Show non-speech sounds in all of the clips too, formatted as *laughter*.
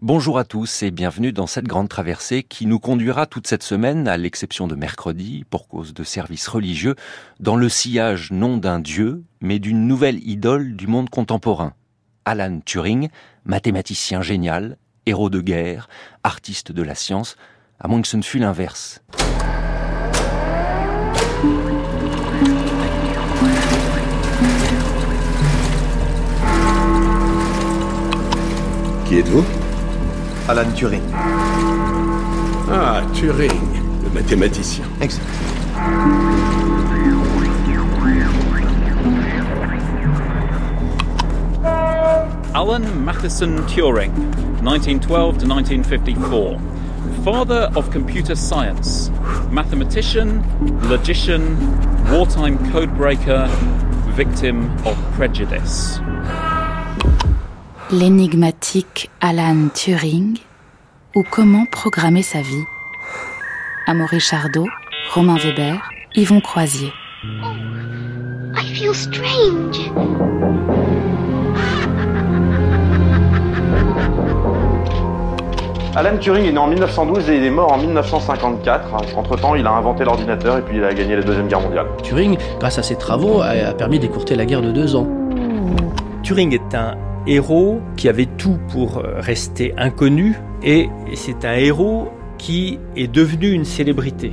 Bonjour à tous et bienvenue dans cette grande traversée qui nous conduira toute cette semaine, à l'exception de mercredi, pour cause de services religieux, dans le sillage non d'un dieu, mais d'une nouvelle idole du monde contemporain. Alan Turing, mathématicien génial, héros de guerre, artiste de la science, à moins que ce ne fût l'inverse. Qui êtes-vous? Alan Turing. Ah, Turing, le mathématicien. Exact. Alan Matheson Turing, 1912 to 1954. Father of computer science, mathematician, logician, wartime codebreaker, victim of prejudice. L'énigmatique Alan Turing ou comment programmer sa vie. Amaury Chardot, Romain Weber, Yvon Croisier. I feel strange. *laughs* Alan Turing est né en 1912 et il est mort en 1954. Entre-temps, il a inventé l'ordinateur et puis il a gagné la Deuxième Guerre mondiale. Turing, grâce à ses travaux, a a permis d'écourter la guerre de deux ans. Turing est un héros qui avait tout pour euh, rester inconnu et c'est un héros qui est devenu une célébrité.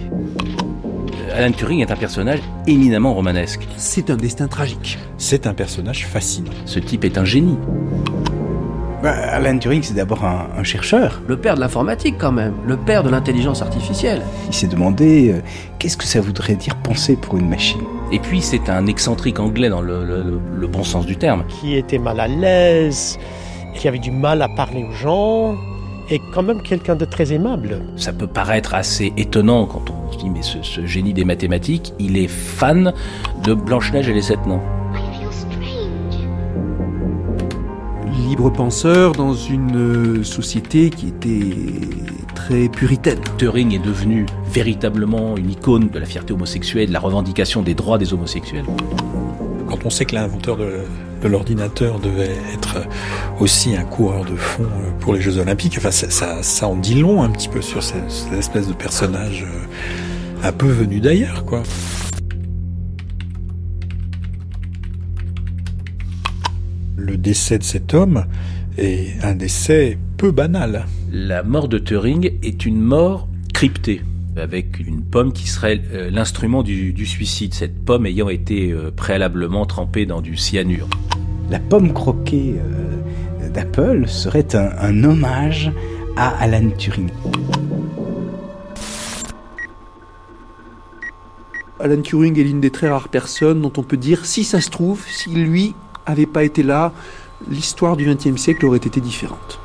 Alan Turing est un personnage éminemment romanesque. C'est un destin tragique. C'est un personnage fascinant. Ce type est un génie. Bah, Alan Turing, c'est d'abord un, un, chercheur. Le père de l'informatique, quand même. Le père de l'intelligence artificielle. Il s'est demandé euh, qu'est-ce que ça voudrait dire penser pour une machine? Et puis, c'est un excentrique anglais dans le, le, le, bon sens du terme. Qui était mal à l'aise, qui avait du mal à parler aux gens, et quand même quelqu'un de très aimable. Ça peut paraître assez étonnant quand on se dit, mais ce, ce génie des mathématiques, il est fan de Blanche-Neige et les Sept Nains. Libre penseur dans une société qui était très puritaine. Turing est devenu véritablement une icône de la fierté homosexuelle, de la revendication des droits des homosexuels. Quand on sait que l'inventeur de, de l'ordinateur devait être aussi un coureur de fond pour les Jeux Olympiques, enfin ça, ça, ça en dit long un petit peu sur cette, cette espèce de personnage un peu venu d'ailleurs, quoi. Le décès de cet homme est un décès peu banal. La mort de Turing est une mort cryptée, avec une pomme qui serait euh, l'instrument du, du, suicide, cette pomme ayant été euh, préalablement trempée dans du cyanure. La pomme croquée euh, d'Apple serait un, un hommage à Alan Turing. Alan Turing est l'une des très rares personnes dont on peut dire, si ça se trouve, si lui avait pas été là, l'histoire du XXe siècle aurait été différente.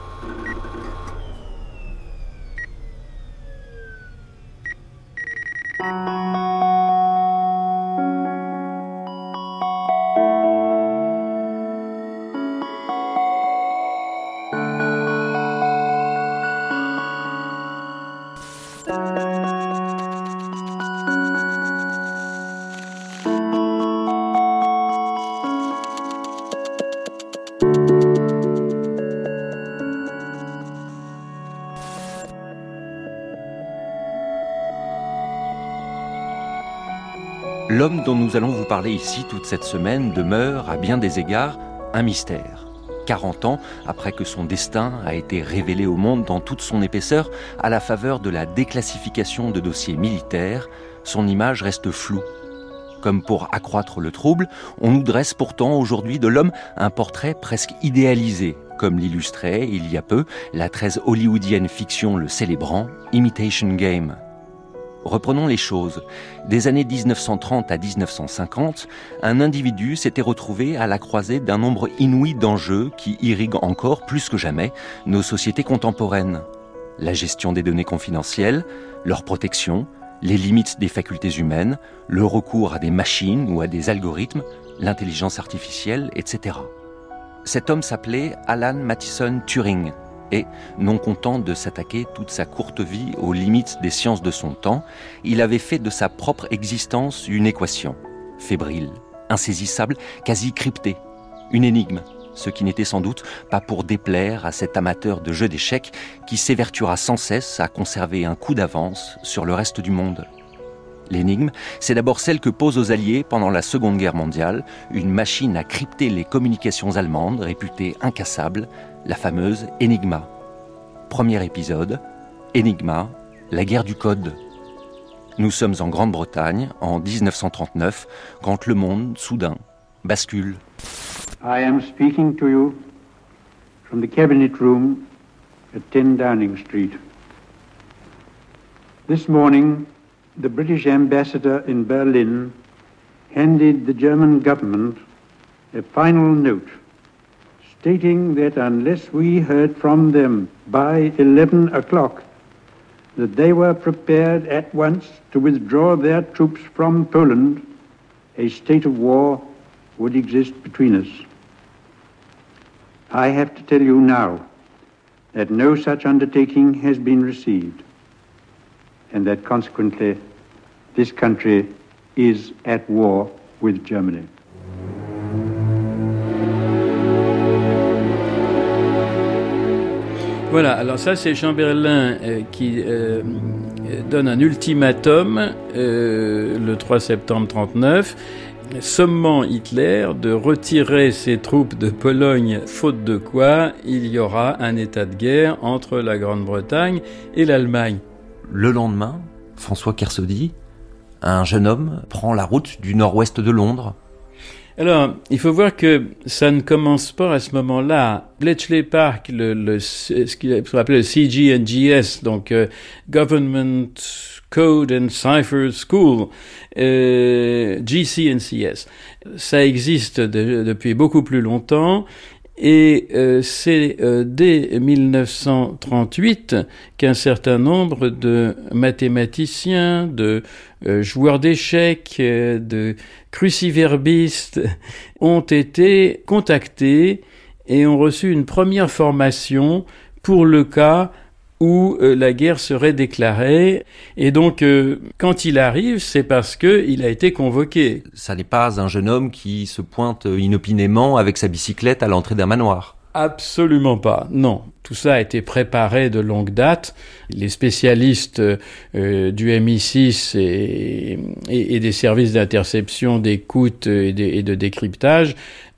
Dont nous allons vous parler ici toute cette semaine demeure, à bien des égards, un mystère. 40 ans après que son destin a été révélé au monde dans toute son épaisseur, à la faveur de la déclassification de dossiers militaires, son image reste floue. Comme pour accroître le trouble, on nous dresse pourtant aujourd'hui de l'homme un portrait presque idéalisé, comme l'illustrait il y a peu la très hollywoodienne fiction le célébrant Imitation Game. Reprenons les choses. Des années 1930 à 1950, un individu s'était retrouvé à la croisée d'un nombre inouï d'enjeux qui irriguent encore plus que jamais nos sociétés contemporaines. La gestion des données confidentielles, leur protection, les limites des facultés humaines, le recours à des machines ou à des algorithmes, l'intelligence artificielle, etc. Cet homme s'appelait Alan Mathison Turing et, non content de s'attaquer toute sa courte vie aux limites des sciences de son temps, il avait fait de sa propre existence une équation, fébrile, insaisissable, quasi cryptée, une énigme, ce qui n'était sans doute pas pour déplaire à cet amateur de jeux d'échecs qui s'évertuera sans cesse à conserver un coup d'avance sur le reste du monde. L'énigme, c'est d'abord celle que posent aux Alliés pendant la Seconde Guerre mondiale une machine à crypter les communications allemandes réputée incassable, la fameuse Enigma. Premier épisode, Enigma, la guerre du code. Nous sommes en Grande-Bretagne en 1939 quand le monde, soudain, bascule. I am speaking to you from the cabinet room at 10 Downing Street. This morning, the British ambassador in Berlin handed the German government a final note stating that unless we heard from them by 11 o'clock, that they were prepared at once to withdraw their troops from Poland, a state of war would exist between us. I have to tell you now that no such undertaking has been received, and that consequently this country is at war with Germany. Voilà, alors ça c'est Chamberlain euh, qui euh, donne un ultimatum euh, le 3 septembre 39, sommant Hitler de retirer ses troupes de Pologne, faute de quoi il y aura un état de guerre entre la Grande-Bretagne et l'Allemagne. Le lendemain, François Kersaudy, un jeune homme, prend la route du nord-ouest de Londres alors, il faut voir que ça ne commence pas à ce moment-là. Bletchley Park, le, le, ce qu'on appelle le CGNGS, donc euh, Government Code and Cipher School, euh, GCNCS, ça existe de, depuis beaucoup plus longtemps. Et euh, c'est euh, dès 1938 qu'un certain nombre de mathématiciens, de euh, joueurs d'échecs, de cruciverbistes ont été contactés et ont reçu une première formation pour le cas où euh, la guerre serait déclarée. Et donc, euh, quand il arrive, c'est parce qu'il a été convoqué. Ça n'est pas un jeune homme qui se pointe inopinément avec sa bicyclette à l'entrée d'un manoir. Absolument pas, non. Tout ça a été préparé de longue date. Les spécialistes euh, du MI6 et, et, des services d'interception, d'écoute et, et, de décryptage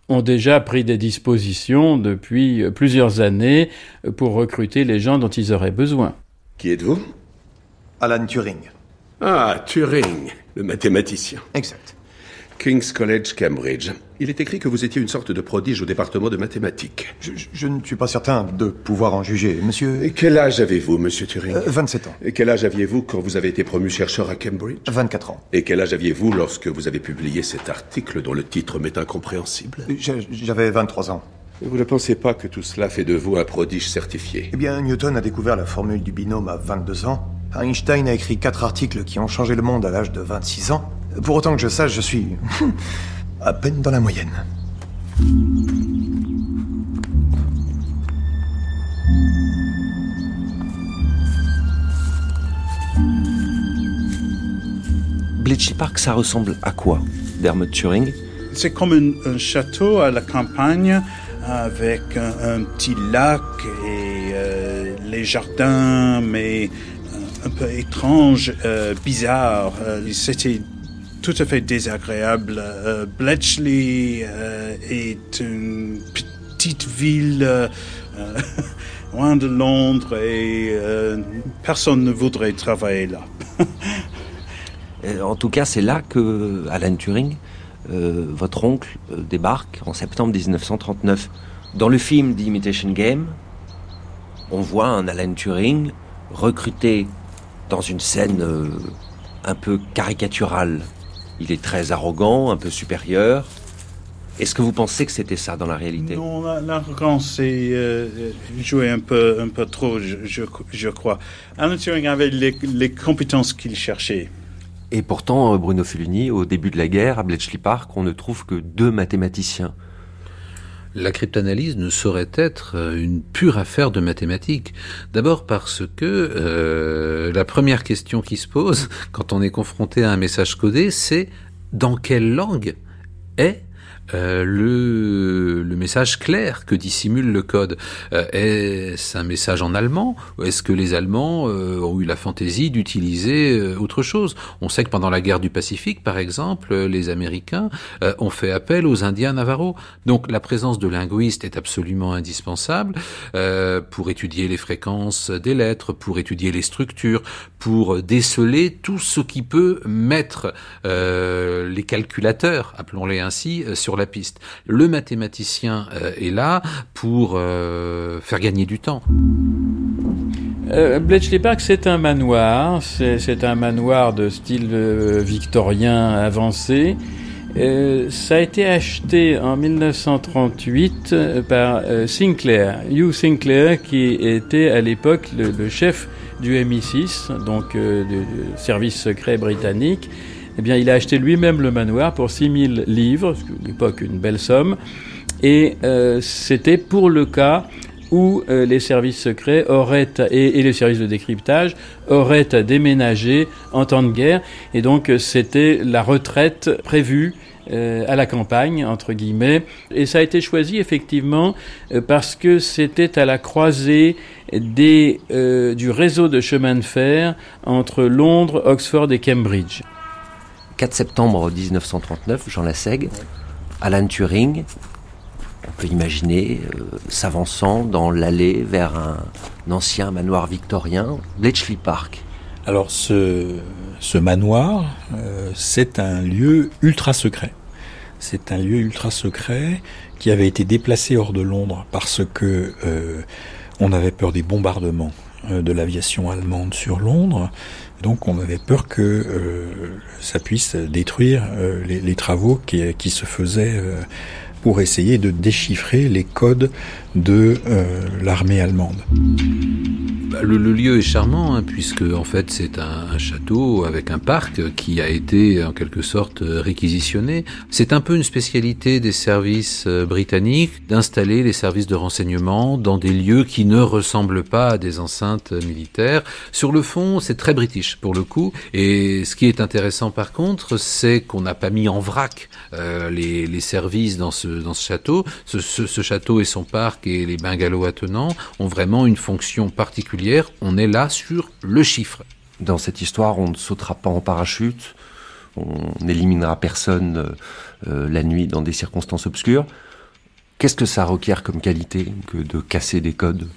ont déjà pris des dispositions depuis plusieurs années pour recruter les gens dont ils auraient besoin. Qui êtes-vous? Alan Turing. Ah, Turing, le mathématicien. Exact. King's College, Cambridge. Il est écrit que vous étiez une sorte de prodige au département de mathématiques. Je, ne suis pas certain de pouvoir en juger, monsieur. Et quel âge avez-vous, monsieur Turing 27 euh, ans. Et quel âge aviez-vous quand vous avez été promu chercheur à Cambridge 24 ans. Et quel âge aviez-vous lorsque vous avez publié cet article dont le titre m'est incompréhensible? J'avais 23 ans. Vous ne pensez pas que tout cela fait de vous un prodige certifié? Eh bien, Newton a découvert la formule du binôme à 22 ans. Einstein a écrit quatre articles qui ont changé le monde à l'âge de 26 ans. Pour autant que je sache, je suis *laughs* à peine dans la moyenne. Bletchley Park, ça ressemble à quoi, Dermot Turing? C'est comme un, château à la campagne avec un, petit lac et euh, les jardins, mais euh, un peu étrange, euh, bizarre. C'était tout à fait désagréable. Euh, Bletchley euh, est une petite ville euh, *laughs* loin de Londres et personne ne voudrait travailler là. *laughs* en tout cas, c'est là que Alan Turing, votre oncle, débarque en septembre 1939. Dans le film The Imitation Game, on voit un Alan Turing recruté dans une scène un peu caricaturale il est très arrogant, un peu supérieur. Est-ce que vous pensez que c'était ça dans la réalité? Non, l'arrogance c'est euh, joué un peu, un peu trop, je, crois. Alan Turing avait les, compétences qu'il cherchait. Et pourtant, Bruno Fulini, au début de la guerre, à Bletchley Park, on ne trouve que deux mathématiciens. La cryptanalyse ne saurait être euh, une pure affaire de mathématiques. D'abord parce que euh, la première question qui se pose *laughs* quand on est confronté à un message codé, c'est dans quelle langue est euh, le, le message clair que dissimule le code. Euh, est-ce un message en allemand est-ce que les Allemands euh, ont eu la fantaisie d'utiliser euh, autre chose? On sait que pendant la guerre du Pacifique, par exemple, les Américains ont fait appel aux Indiens Navarro. Donc la présence de linguistes est absolument indispensable pour étudier les fréquences des lettres, pour étudier les structures, pour déceler tout ce qui peut mettre les calculateurs, appelons-les ainsi, sur la piste. Le mathématicien est là pour faire gagner du temps. Euh, Bletchley Park, c'est un manoir, c'est un manoir de style euh, victorien avancé. Euh, ça a été acheté en 1938 euh, par euh, Sinclair, Hugh Sinclair, qui était à l'époque le, chef du MI6, donc euh, du, service secret britannique. Eh bien, il a acheté lui-même le manoir pour 6000 livres, ce qui à l'époque une belle somme, et c'était pour le cas où euh, les services secrets auraient et, et, les services de décryptage auraient à déménager en temps de guerre. Et donc c'était la retraite prévue euh, à la campagne, entre guillemets. Et ça a été choisi effectivement euh, parce que c'était à la croisée des, euh, du réseau de chemin de fer entre Londres, Oxford et Cambridge. 4 septembre 1939, Jean Lassègue, Alan Turing, on peut imaginer euh, s'avançant dans l'allée vers un, ancien manoir victorien, Bletchley Park. Alors ce, manoir, euh, c'est un lieu ultra secret. C'est un lieu ultra secret qui avait été déplacé hors de Londres parce que euh, on avait peur des bombardements de l'aviation allemande sur Londres. Donc on avait peur que euh, ça puisse détruire euh, les, travaux qui, qui se faisaient pour essayer de déchiffrer les codes de euh, l'armée allemande. Le, le, lieu est charmant hein, puisque en fait c'est un, un, château avec un parc qui a été en quelque sorte réquisitionné. C'est un peu une spécialité des services euh, britanniques d'installer les services de renseignement dans des lieux qui ne ressemblent pas à des enceintes militaires. Sur le fond, c'est très british pour le coup. Et ce qui est intéressant par contre, c'est qu'on n'a pas mis en vrac euh, les, les, services dans ce, dans ce château. Ce, ce, ce château et son parc et les bungalows attenants ont vraiment une fonction particulière. On est là sur le chiffre. Dans cette histoire, on ne sautera pas en parachute, on n'éliminera personne euh, la nuit dans des circonstances obscures. Qu'est-ce que ça requiert comme qualité que de casser des codes?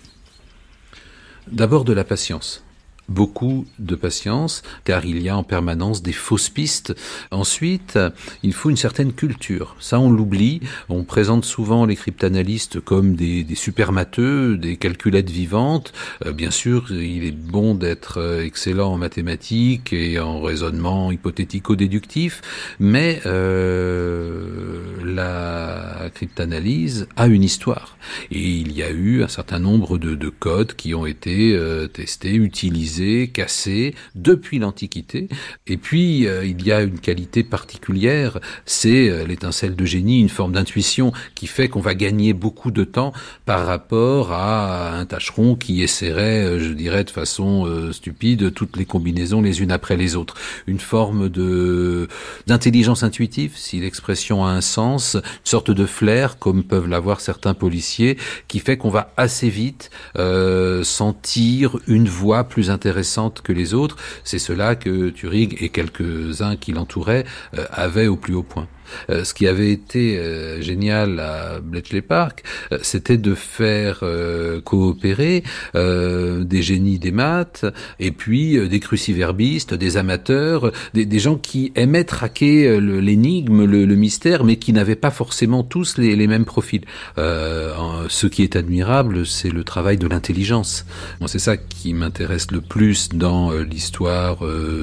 D'abord de la patience beaucoup de patience, car il y a en permanence des fausses pistes. Ensuite, il faut une certaine culture. Ça, on l'oublie. On présente souvent les cryptanalystes comme des, des supermateux, des calculettes vivantes. Euh, bien sûr, il est bon d'être euh, excellent en mathématiques et en raisonnement hypothético-déductif, mais euh, la cryptanalyse a une histoire. Et il y a eu un certain nombre de, de codes qui ont été euh, testés, utilisés cassé depuis l'Antiquité. Et puis, euh, il y a une qualité particulière, c'est euh, l'étincelle de génie, une forme d'intuition qui fait qu'on va gagner beaucoup de temps par rapport à un tâcheron qui essaierait, euh, je dirais de façon euh, stupide, toutes les combinaisons les unes après les autres. Une forme de d'intelligence intuitive, si l'expression a un sens, une sorte de flair, comme peuvent l'avoir certains policiers, qui fait qu'on va assez vite euh, sentir une voix plus intéressante intéressante que les autres. C'est cela que Turing et quelques-uns qui l'entouraient euh, avaient au plus haut point. Euh, ce qui avait été euh, génial à Bletchley Park, euh, c'était de faire euh, coopérer des génies des maths et puis des cruciverbistes, des amateurs, des, des gens qui aimaient traquer l'énigme, le, le, mystère, mais qui n'avaient pas forcément tous les, les mêmes profils. ce qui est admirable, c'est le travail de l'intelligence. Bon, c'est ça qui m'intéresse le plus dans l'histoire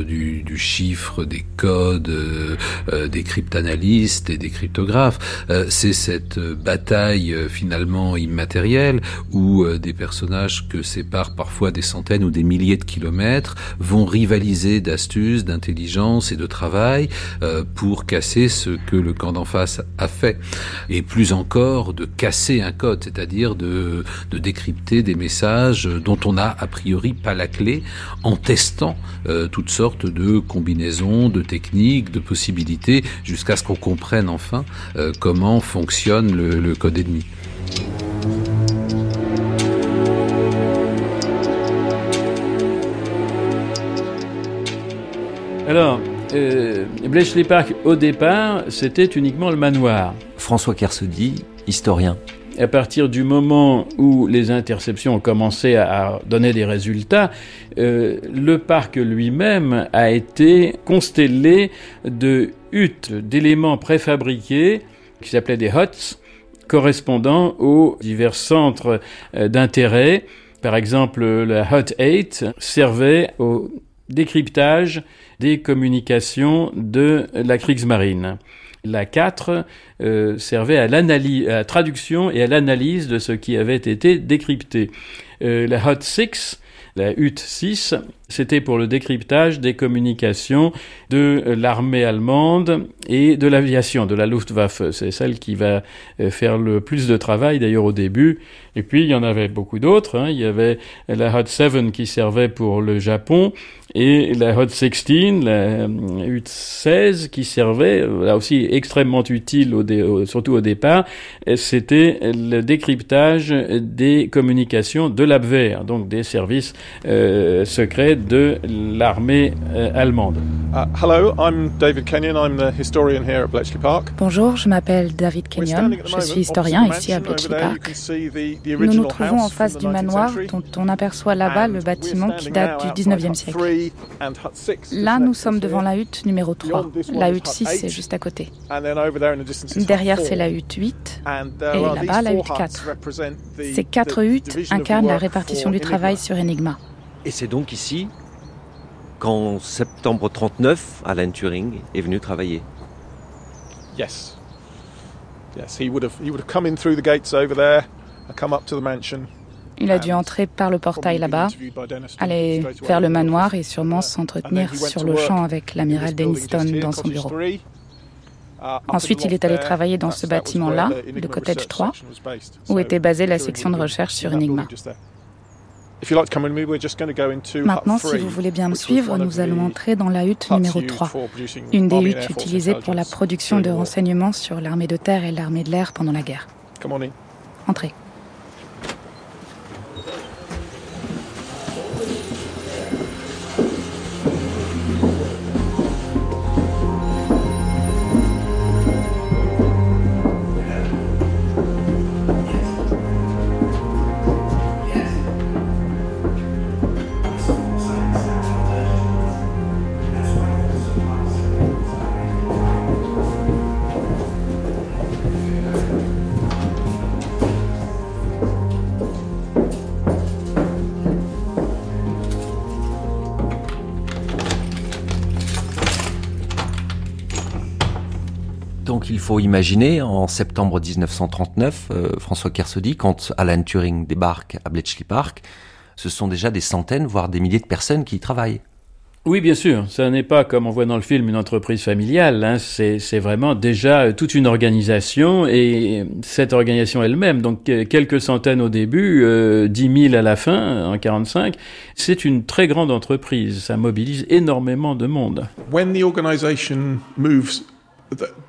du, du, chiffre, des codes, des cryptanalyses et des cryptographes. Euh, c'est cette bataille euh, finalement immatérielle où euh, des personnages que séparent parfois des centaines ou des milliers de kilomètres vont rivaliser d'astuces, d'intelligence et de travail pour casser ce que le camp d'en face a fait. Et plus encore de casser un code, c'est-à-dire de, de décrypter des messages dont on n'a a priori pas la clé en testant toutes sortes de combinaisons, de techniques, de possibilités jusqu'à ce qu'on comprenne enfin euh, comment fonctionne le, le code ennemi. Alors, euh, Bletchley Park, au départ, c'était uniquement le manoir. François Kersaudy, historien. À partir du moment où les interceptions ont commencé à donner des résultats, euh, le parc lui-même a été constellé de d'éléments préfabriqués qui s'appelaient des huts, correspondant aux divers centres euh, d'intérêt. Par exemple, la Hut 8 servait au décryptage des communications de la Kriegsmarine. La 4 euh, servait à, à la traduction et à l'analyse de ce qui avait été décrypté. Euh, la Hut 6 la HUT 6, c'était pour le décryptage des communications de l'armée allemande et de l'aviation, de la Luftwaffe. C'est celle qui va euh, faire le plus de travail d'ailleurs au début. Et puis il y en avait beaucoup d'autres. Hein. Il y avait la HUT 7 qui servait pour le Japon et la Hot 16, la Hut 16 qui servait, là aussi extrêmement utile, au surtout au départ, c'était le décryptage des communications de l'Abwehr, donc des services euh, secrets de l'armée euh, allemande. Uh, hello, I'm David Kenyon, I'm the historian here at Bletchley Park. Bonjour, je m'appelle David Kenyon, je suis historien ici à Bletchley Park. Nous nous trouvons en face du manoir dont on aperçoit là-bas le bâtiment qui date du 19e siècle. Là, nous sommes devant la hutte numéro 3. La hutte 6 est juste à côté. Derrière, c'est la hutte 8 et là-bas, la hutte 4. Ces quatre huttes incarnent la répartition du travail sur Enigma. Et c'est donc ici qu'en septembre 39, Alan Turing est venu travailler. Yes. Yes, he would have he would have come in through the gates over there, come up to the mansion. Il a dû entrer par le portail là-bas, aller vers le manoir et sûrement s'entretenir sur le champ avec l'amiral Denniston dans son bureau. Ensuite, il est allé travailler dans ce bâtiment-là, le Cottage 3, où était basée la section de recherche sur Enigma. Maintenant, si vous voulez bien me suivre, nous allons entrer dans la hutte numéro 3, une des huttes utilisées pour la production de renseignements sur l'armée de terre et l'armée de l'air pendant la guerre. Entrez. Faut imaginer, en septembre 1939, euh, François Kersaudy, quand Alan Turing débarque à Bletchley Park, ce sont déjà des centaines, voire des milliers de personnes qui y travaillent. Oui, bien sûr. Ça n'est pas, comme on voit dans le film, une entreprise familiale. Hein. C'est vraiment déjà toute une organisation et cette organisation elle-même, donc quelques centaines au début, euh, 10 000 à la fin, en 45, c'est une très grande entreprise. Ça mobilise énormément de monde. When the organization moves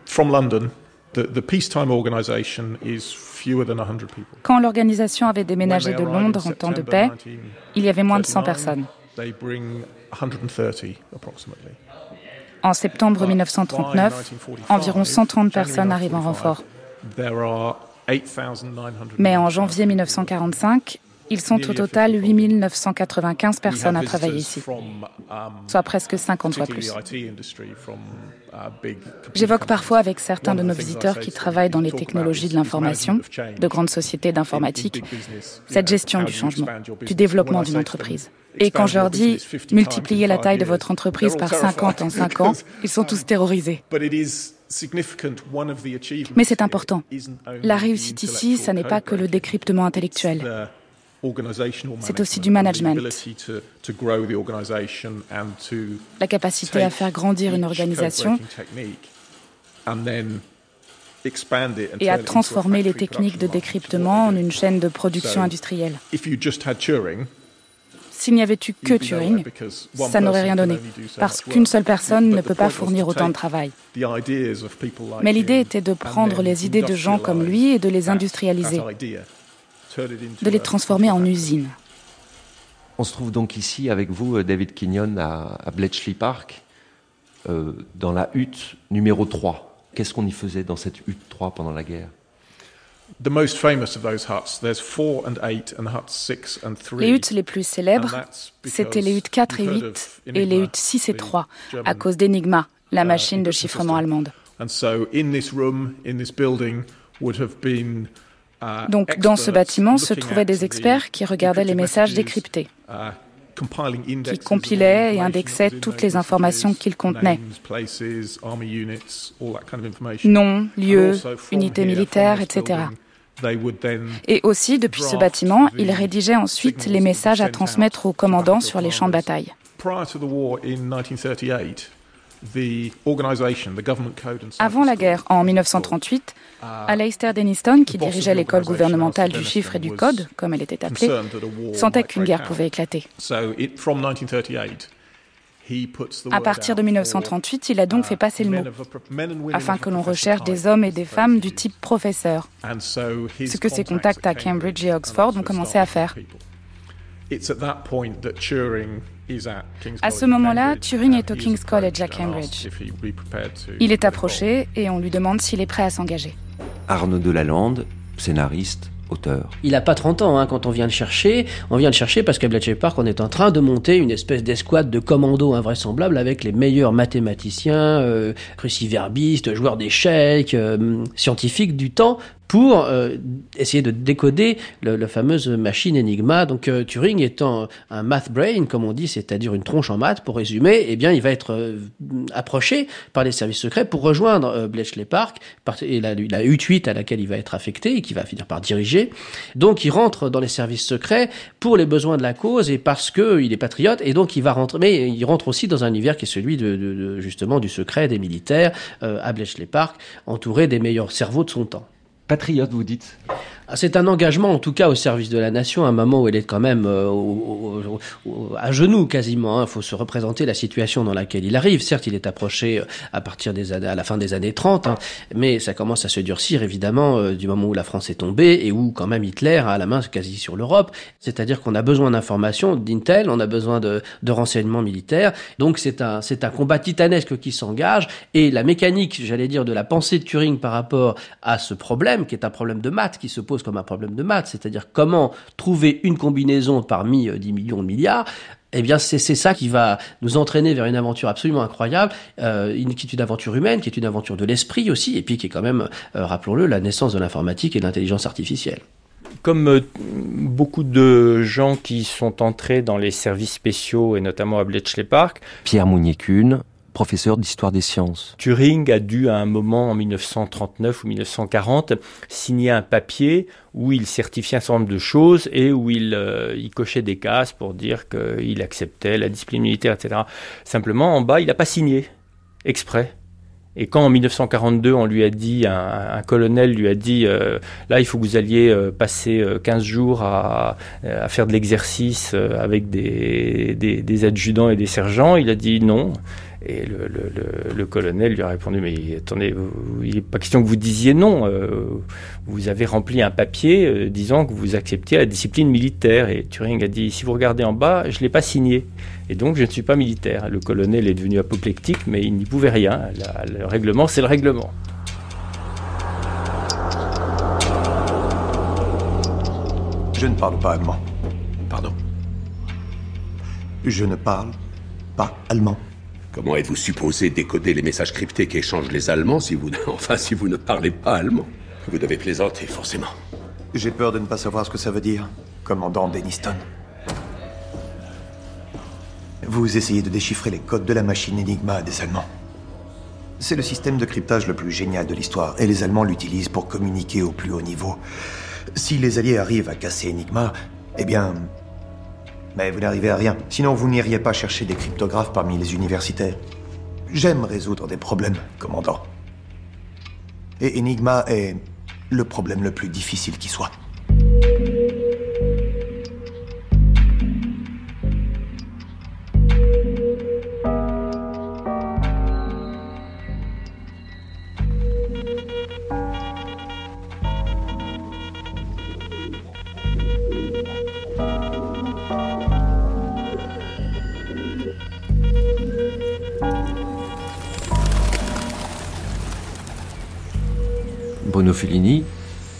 from London, the, the peacetime organisation is fewer than 100 people. Quand l'organisation avait déménagé de Londres en temps de paix, il y avait moins de 100 personnes. They bring 130 approximately. En septembre 1939, environ 130 personnes arrivent en renfort. Mais en janvier 1945, ils sont au total 8 995 personnes à travailler ici, soit presque 50 fois plus. J'évoque parfois avec certains de nos visiteurs qui travaillent dans les technologies de l'information, de grandes sociétés d'informatique, cette gestion du changement, du développement d'une entreprise. Et quand je leur dis multiplier la taille de votre entreprise par 50 en 5 ans, ils sont tous terrorisés. Mais c'est important. La réussite ici, ça n'est pas que le décryptement intellectuel. C'est aussi du management. La capacité à faire grandir une organisation et à transformer les techniques de décryptement en une chaîne de production industrielle. S'il n'y avait eu que Turing, ça n'aurait rien donné, parce qu'une seule personne ne peut pas fournir autant de travail. Mais l'idée était de prendre les idées de gens comme lui et de les industrialiser, de les transformer en usines. On se trouve donc ici avec vous, euh, David Kenyon, à, Bletchley Park, euh, dans la hutte numéro 3. Qu'est-ce qu'on y faisait dans cette hutte 3 pendant la guerre? Les huttes les plus célèbres, c'était les huttes 4 et 8 et les huttes 6 et 3, à cause d'Enigma, la uh, machine de chiffrement allemande. Donc dans ce bâtiment se trouvaient des experts qui regardaient les messages décryptés, uh, qui compilaient et indexaient toutes les informations qu'ils contenaient. Noms, lieux, unités militaires, etc. Et aussi, depuis ce bâtiment, ils rédigeaient ensuite les messages à transmettre aux commandants sur les champs de bataille. Avant la guerre, en 1938, Aleister Denniston, qui dirigeait l'école gouvernementale du chiffre et du code, comme elle était appelée, sentait qu'une guerre pouvait éclater. À partir de 1938, il a donc fait passer le mot, afin que l'on recherche des hommes et des femmes du type professeur, ce que ses contacts à Cambridge et Oxford ont commencé à faire. À ce moment-là, Turing est au King's College à Cambridge. Il est approché et on lui demande s'il est prêt à s'engager. Arnaud Delalande, scénariste, il n'a pas 30 ans hein, quand on vient le chercher. On vient le chercher parce qu'à Bletchley Park, on est en train de monter une espèce d'escouade de commandos invraisemblables avec les meilleurs mathématiciens, euh, cruciverbistes, joueurs d'échecs, euh, scientifiques du temps pour euh, essayer de décoder le, la fameuse machine Enigma. Donc euh, Turing étant un math brain, comme on dit, c'est-à-dire une tronche en maths, pour résumer, eh bien il va être euh, approché par les services secrets pour rejoindre Bletchley Park et la, la U8 à laquelle il va être affecté et qui va finir par diriger. Donc il rentre dans les services secrets pour les besoins de la cause et parce que il est patriote et donc il va rentrer, mais il rentre aussi dans un univers qui est celui de, de, de justement du secret des militaires à Bletchley Park, entouré des meilleurs cerveaux de son temps. Patriote, vous dites c'est un engagement, en tout cas, au service de la nation, à un moment où elle est quand même euh, à genoux quasiment. Il hein. faut se représenter la situation dans laquelle il arrive. Certes, il est approché euh, à partir des années, à la fin des années 30, hein, mais ça commence à se durcir évidemment euh, du moment où la France est tombée et où quand même Hitler a la main quasi sur l'Europe. C'est-à-dire qu'on a besoin d'informations, d'intel, on a besoin de, de renseignements militaires. Donc c'est un c'est un combat titanesque qui s'engage et la mécanique, j'allais dire, de la pensée de Turing par rapport à ce problème, qui est un problème de maths qui se pose comme un problème de maths, c'est-à-dire comment trouver une combinaison parmi 10 euh, millions de milliards, eh bien, c'est ça qui va nous entraîner vers une aventure absolument incroyable, euh, une, qui est une aventure humaine, qui est une aventure de l'esprit aussi, et puis qui est quand même, euh, rappelons-le, la naissance de l'informatique et de l'intelligence artificielle. Comme beaucoup de gens qui sont entrés dans les services spéciaux, et notamment à Bletchley Park, Pierre Mounier-Kuhn, professeur d'histoire des sciences. Turing a dû à un moment en 1939 ou 1940 signer un papier où il certifiait un certain nombre de choses et où il, euh, il cochait des cases pour dire qu'il acceptait la discipline militaire, etc. Simplement, en bas, il n'a pas signé, exprès. Et quand en 1942, on lui a dit, un, colonel lui a dit, euh, là, il faut que vous alliez euh, passer 15 jours à, faire de l'exercice avec des, des adjudants et des sergents, il a dit non. Et le, colonel lui a répondu, mais attendez, il n'est pas question que vous disiez non. Euh, vous avez rempli un papier euh, disant que vous acceptiez la discipline militaire. Et Turing a dit, si vous regardez en bas, je ne l'ai pas signé. Et donc, je ne suis pas militaire. Le colonel est devenu apoplectique, mais il n'y pouvait rien. le règlement, c'est le règlement. Je ne parle pas allemand. Pardon. Je ne parle pas allemand. Comment êtes-vous supposé décoder les messages cryptés qu'échangent les Allemands si vous, *laughs* enfin, si vous ne parlez pas allemand? Vous devez plaisanter, forcément. J'ai peur de ne pas savoir ce que ça veut dire, commandant Denniston. Vous essayez de déchiffrer les codes de la machine Enigma des Allemands. C'est le système de cryptage le plus génial de l'histoire, et les Allemands l'utilisent pour communiquer au plus haut niveau. Si les Alliés arrivent à casser Enigma, eh bien, mais vous n'arrivez à rien. Sinon, vous n'iriez pas chercher des cryptographes parmi les universitaires. J'aime résoudre des problèmes, commandant. Et Enigma est le problème le plus difficile qui soit.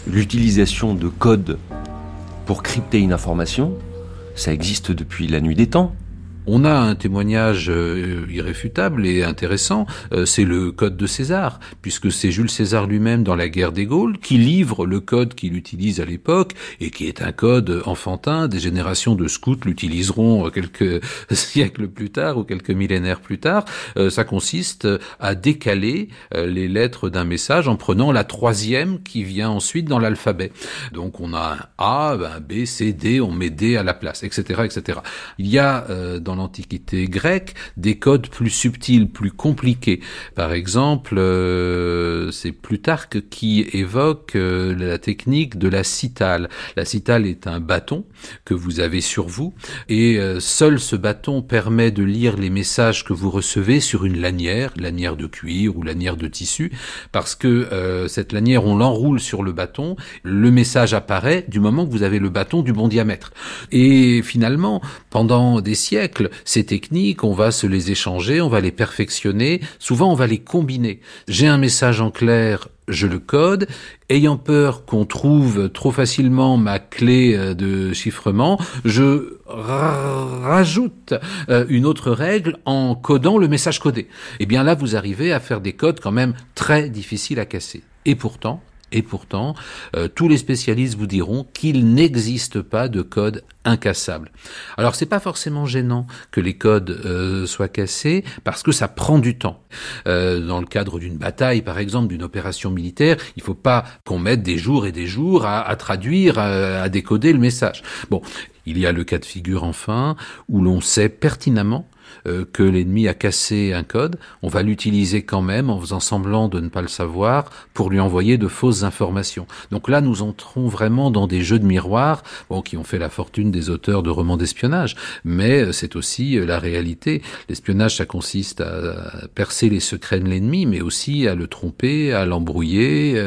L'utilisation de codes pour crypter une information, ça existe depuis la nuit des temps. On a un témoignage euh, irréfutable et intéressant, euh, c'est le code de César, puisque c'est Jules César lui-même dans la guerre des Gaules qui livre le code qu'il utilise à l'époque et qui est un code enfantin. Des générations de scouts l'utiliseront quelques *laughs* siècles plus tard ou quelques millénaires plus tard. Euh, ça consiste à décaler les lettres d'un message en prenant la troisième qui vient ensuite dans l'alphabet. Donc on a un A, un B, C, D, on met D à la place, etc., etc. Il y a dans l'Antiquité grecque des codes plus subtils, plus compliqués. Par exemple, euh, c'est Plutarque qui évoque euh, la technique de la citale. La citale est un bâton que vous avez sur vous et euh, seul ce bâton permet de lire les messages que vous recevez sur une lanière, lanière de cuir ou lanière de tissu, parce que cette lanière, on l'enroule sur le bâton, le message apparaît du moment que vous avez le bâton du bon diamètre. Et finalement, pendant des siècles, ces techniques, on va se les échanger, on va les perfectionner, souvent on va les combiner. J'ai un message en clair, je le code, ayant peur qu'on trouve trop facilement ma clé euh, de chiffrement, je rajoute euh, une autre règle en codant le message codé. Et eh bien là, vous arrivez à faire des codes quand même très difficiles à casser. Et pourtant, et pourtant, euh, tous les spécialistes vous diront qu'il n'existe pas de code incassable. Alors c'est pas forcément gênant que les codes euh, soient cassés parce que ça prend du temps. Euh, dans le cadre d'une bataille, par exemple, d'une opération militaire, il faut pas qu'on mette des jours et des jours à, à traduire, à décoder le message. Bon, il y a le cas de figure enfin où l'on sait pertinemment euh, que l'ennemi a cassé un code, on va l'utiliser quand même en faisant semblant de ne pas le savoir pour lui envoyer de fausses informations. Donc là, nous entrons vraiment dans des jeux de miroir, bon, qui ont fait la fortune des auteurs de romans d'espionnage, mais euh, c'est aussi euh, la réalité. L'espionnage, ça consiste à percer les secrets de l'ennemi, mais aussi à le tromper, à l'embrouiller,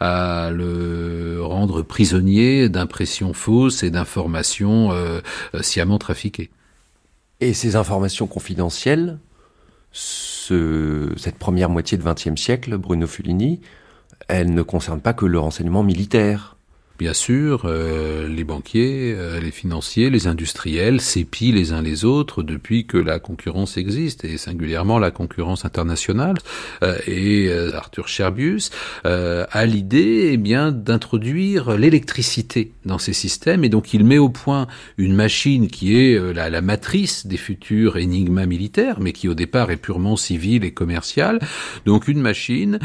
à le rendre prisonnier d'impressions fausses et d'informations sciemment trafiquées. Et ces informations confidentielles, ce, cette première moitié de XXe siècle, Bruno Fulini, elles ne concernent pas que le renseignement militaire bien sûr, euh, les banquiers, euh, les financiers, les industriels s'épient les uns les autres depuis que la concurrence existe, et singulièrement la concurrence internationale. Euh, et Arthur Scherbius a l'idée eh bien d'introduire l'électricité dans ces systèmes, et donc il met au point une machine qui est la, la matrice des futurs énigmas militaires, mais qui au départ est purement civile et commerciale. Donc une machine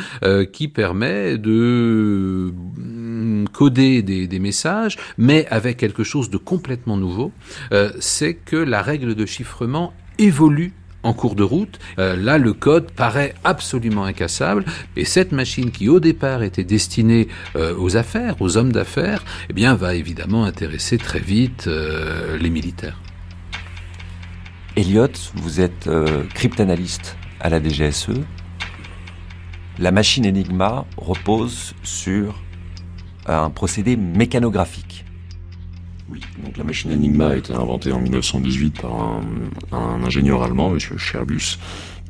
qui permet de mm, coder des, messages, mais avec quelque chose de complètement nouveau, euh, c'est que la règle de chiffrement évolue en cours de route. Euh, là, le code paraît absolument incassable. Et cette machine qui, au départ, était destinée euh, aux affaires, aux hommes d'affaires, eh bien, va évidemment intéresser très vite les militaires. Elliot, vous êtes cryptanalyste à la DGSE. La machine Enigma repose sur un procédé mécanographique. Oui, donc la machine Enigma a été inventée en 1918 par un, ingénieur allemand, M. Scherbus,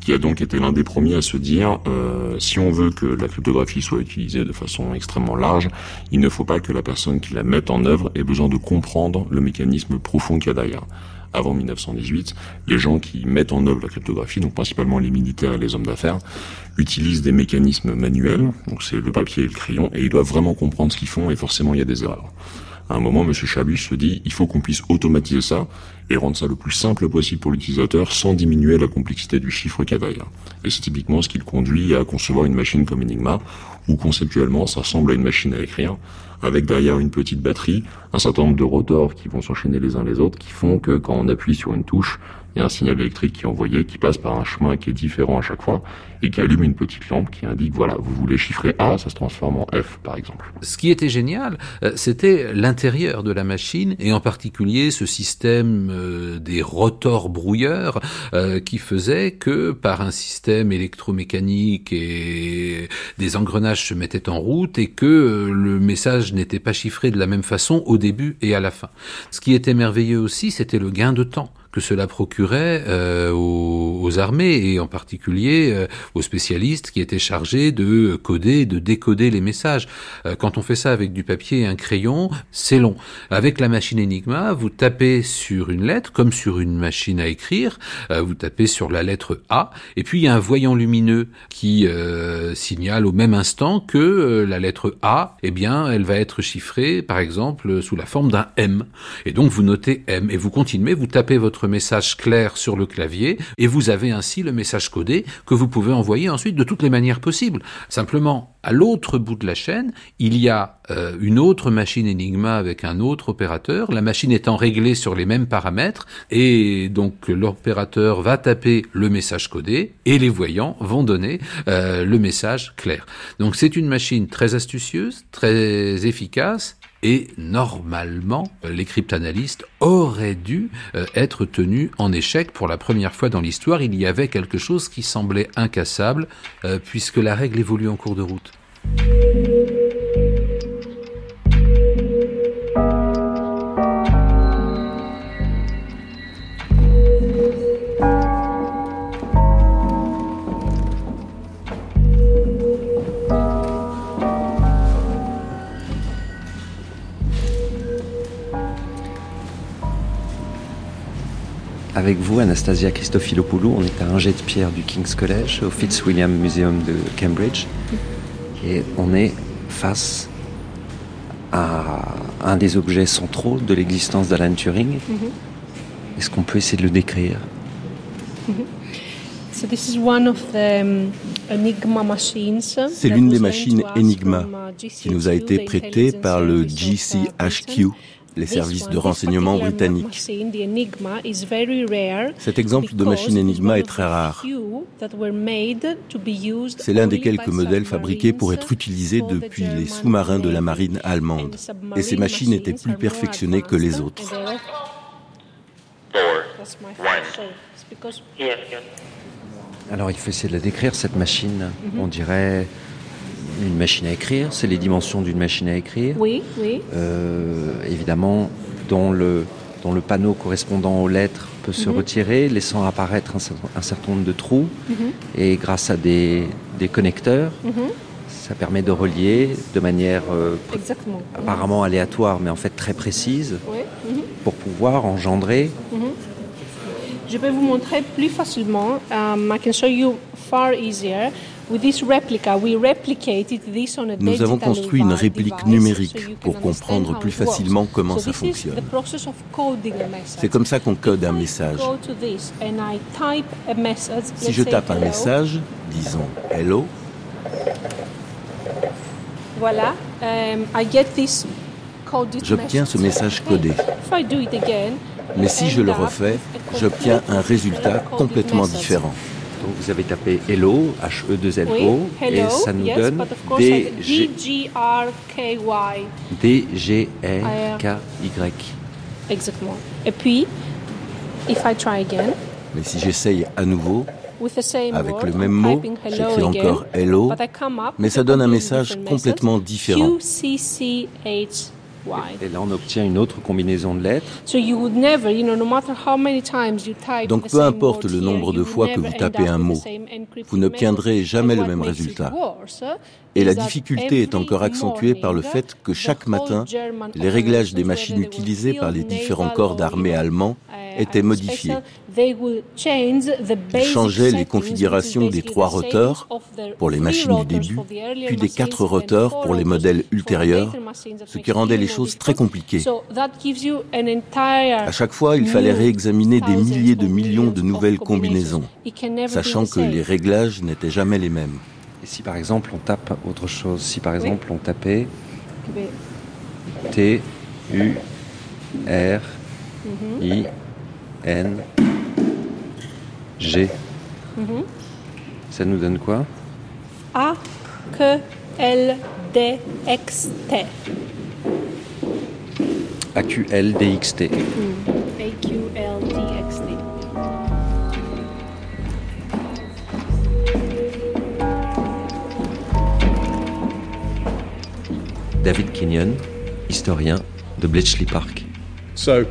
qui a donc été l'un des premiers à se dire euh, si on veut que la cryptographie soit utilisée de façon extrêmement large, il ne faut pas que la personne qui la mette en œuvre ait besoin de comprendre le mécanisme profond qu'il y a derrière avant 1918, les gens qui mettent en œuvre la cryptographie, donc principalement les militaires et les hommes d'affaires, utilisent des mécanismes manuels, donc c'est le papier et le crayon, et ils doivent vraiment comprendre ce qu'ils font, et forcément il y a des erreurs. À un moment, M. Chabus se dit, il faut qu'on puisse automatiser ça et rendre ça le plus simple possible pour l'utilisateur sans diminuer la complexité du chiffre qu'il y a derrière. Et c'est typiquement ce qui le conduit à concevoir une machine comme Enigma, où conceptuellement ça ressemble à une machine à écrire, avec derrière une petite batterie, un certain nombre de rotors qui vont s'enchaîner les uns les autres, qui font que quand on appuie sur une touche, il y a un signal électrique qui est envoyé, qui passe par un chemin qui est différent à chaque fois, et qui allume une petite lampe qui indique, voilà, vous voulez chiffrer A, ça se transforme en F, par exemple. Ce qui était génial, euh, c'était l'intérieur de la machine, et en particulier ce système euh, des rotors brouilleurs, euh, qui faisait que par un système électromécanique et des engrenages se mettaient en route, et que le message n'était pas chiffré de la même façon au début et à la fin. Ce qui était merveilleux aussi, c'était le gain de temps que cela procurait euh, aux, aux, armées et en particulier euh, aux spécialistes qui étaient chargés de coder, de décoder les messages. Euh, quand on fait ça avec du papier et un crayon, c'est long. Avec la machine Enigma, vous tapez sur une lettre comme sur une machine à écrire, vous tapez sur la lettre A et puis il y a un voyant lumineux qui signale au même instant que la lettre A, eh bien, elle va être chiffrée par exemple sous la forme d'un M. Et donc vous notez M et vous continuez, vous tapez votre message clair sur le clavier et vous avez ainsi le message codé que vous pouvez envoyer ensuite de toutes les manières possibles. Simplement, à l'autre bout de la chaîne, il y a euh, une autre machine Enigma avec un autre opérateur, la machine étant réglée sur les mêmes paramètres et donc l'opérateur va taper le message codé et les voyants vont donner euh, le message clair. Donc c'est une machine très astucieuse, très efficace et normalement, les cryptanalystes auraient dû euh, être tenus en échec pour la première fois dans l'histoire. Il y avait quelque chose qui semblait incassable, euh, puisque la règle évolue en cours de route. Avec vous, Anastasia Christofilopoulou, on est à un jet de pierre du King's College, au Fitzwilliam Museum de Cambridge. Et on est face à un des objets centraux de l'existence d'Alan Turing. Mm-hmm. Est-ce qu'on peut essayer de le décrire? Mm-hmm. um, C'est l'une des machines Enigma uh, qui nous a été prêtée par le GCHQ, les services de renseignement britanniques. Cet exemple de machine Enigma est très rare. C'est l'un des quelques modèles fabriqués pour être utilisés depuis les sous-marins de la marine allemande. Et ces machines étaient plus perfectionnées que les autres. Alors il faut essayer de la décrire, cette machine. Mhm. On dirait une machine à écrire, c'est les dimensions d'une machine à écrire. Oui, oui. Euh, évidemment, dont le, dont le panneau correspondant aux lettres peut se Mhm. retirer, laissant apparaître un, cer- un certain nombre de trous. Mhm. Et grâce à des, des connecteurs, Mhm. ça permet de relier de manière euh, apparemment aléatoire, mais en fait très précise, Oui. pour pouvoir engendrer. Je peux vous montrer plus facilement. Um, I can show you far easier. Nous avons construit une réplique numérique pour comprendre plus facilement comment ça fonctionne. C'est comme ça qu'on code un message. Si je tape un message, disons hello, Voilà. Um, j'obtiens ce message codé. Mais si je le refais, j'obtiens un résultat complètement différent. Donc vous avez tapé Hello, H-E-2-L-O, oui, hello, et ça nous yes, donne D-G-R-K-Y. D-G-R-K-Y. Exactement. Et puis, if I try again, Mais si j'essaye à nouveau, with the same avec word, le même mot, j'écris encore hello, mais ça donne un message complètement différent. Et là, on obtient une autre combinaison de lettres. So you would never, you know, no matter how many times you type Donc peu importe le nombre de fois que vous tapez un mot, vous n'obtiendrez jamais le même résultat. Et la difficulté est encore accentuée par le fait que chaque matin, les réglages des machines utilisées par les différents corps or, d'armée allemands étaient modifiés. Ils changeaient les configurations des trois roteurs pour les machines du début, puis des quatre roteurs pour les modèles ultérieurs, ce qui rendait it les très difficult. compliquées. So that gives you an entire À chaque fois, il fallait réexaminer des thousands milliers de of millions de nouvelles combinations. combinaisons, sachant the que same. les réglages n'étaient jamais les mêmes. Et si par exemple on tape autre chose, si par exemple on tapait T, U, R. I, N, G, ça nous donne quoi? A, Q, L, D, X, T. AQL, DXT. A, Q, L, D, X, T. David Kenyon, historien de Bletchley Park. So,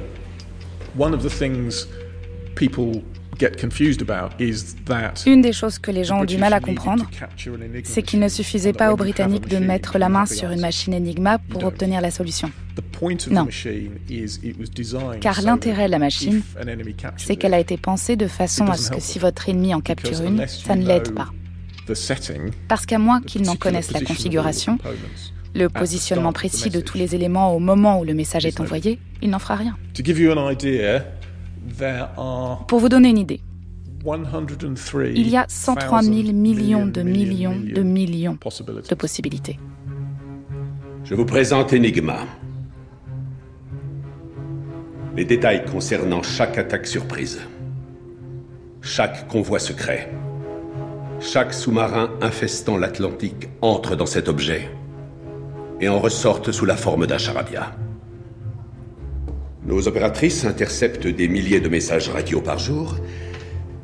one of the things Une des choses que les gens ont du mal à comprendre, c'est qu'il ne suffisait pas aux Britanniques de mettre la main sur une machine Enigma pour obtenir la solution. Non. Car l'intérêt de la machine, c'est qu'elle a été pensée de façon à ce que si votre ennemi en capture une, ça ne l'aide pas. Parce qu'à moins qu'il n'en connaisse la configuration, le positionnement précis de tous les éléments au moment où le message est envoyé, il n'en fera rien. Pour vous donner une idée, il y a 103 000 millions de millions de millions de possibilités. Je vous présente Enigma. Les détails concernant chaque attaque surprise, chaque convoi secret, chaque sous-marin infestant l'Atlantique entre dans cet objet et en ressortent sous la forme d'un charabia. Nos opératrices interceptent des milliers de messages radio par jour,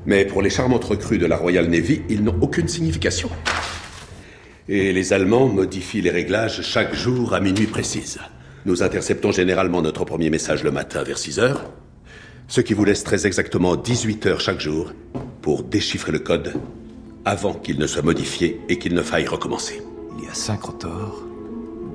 mais pour les charmantes recrues de la Royal Navy, ils n'ont aucune signification. Et les Allemands modifient les réglages chaque jour à minuit précise. Nous interceptons généralement notre premier message le matin vers 6 heures, ce qui vous laisse très exactement 18 heures chaque jour pour déchiffrer le code avant qu'il ne soit modifié et qu'il ne faille recommencer. Il y a 5 rotors,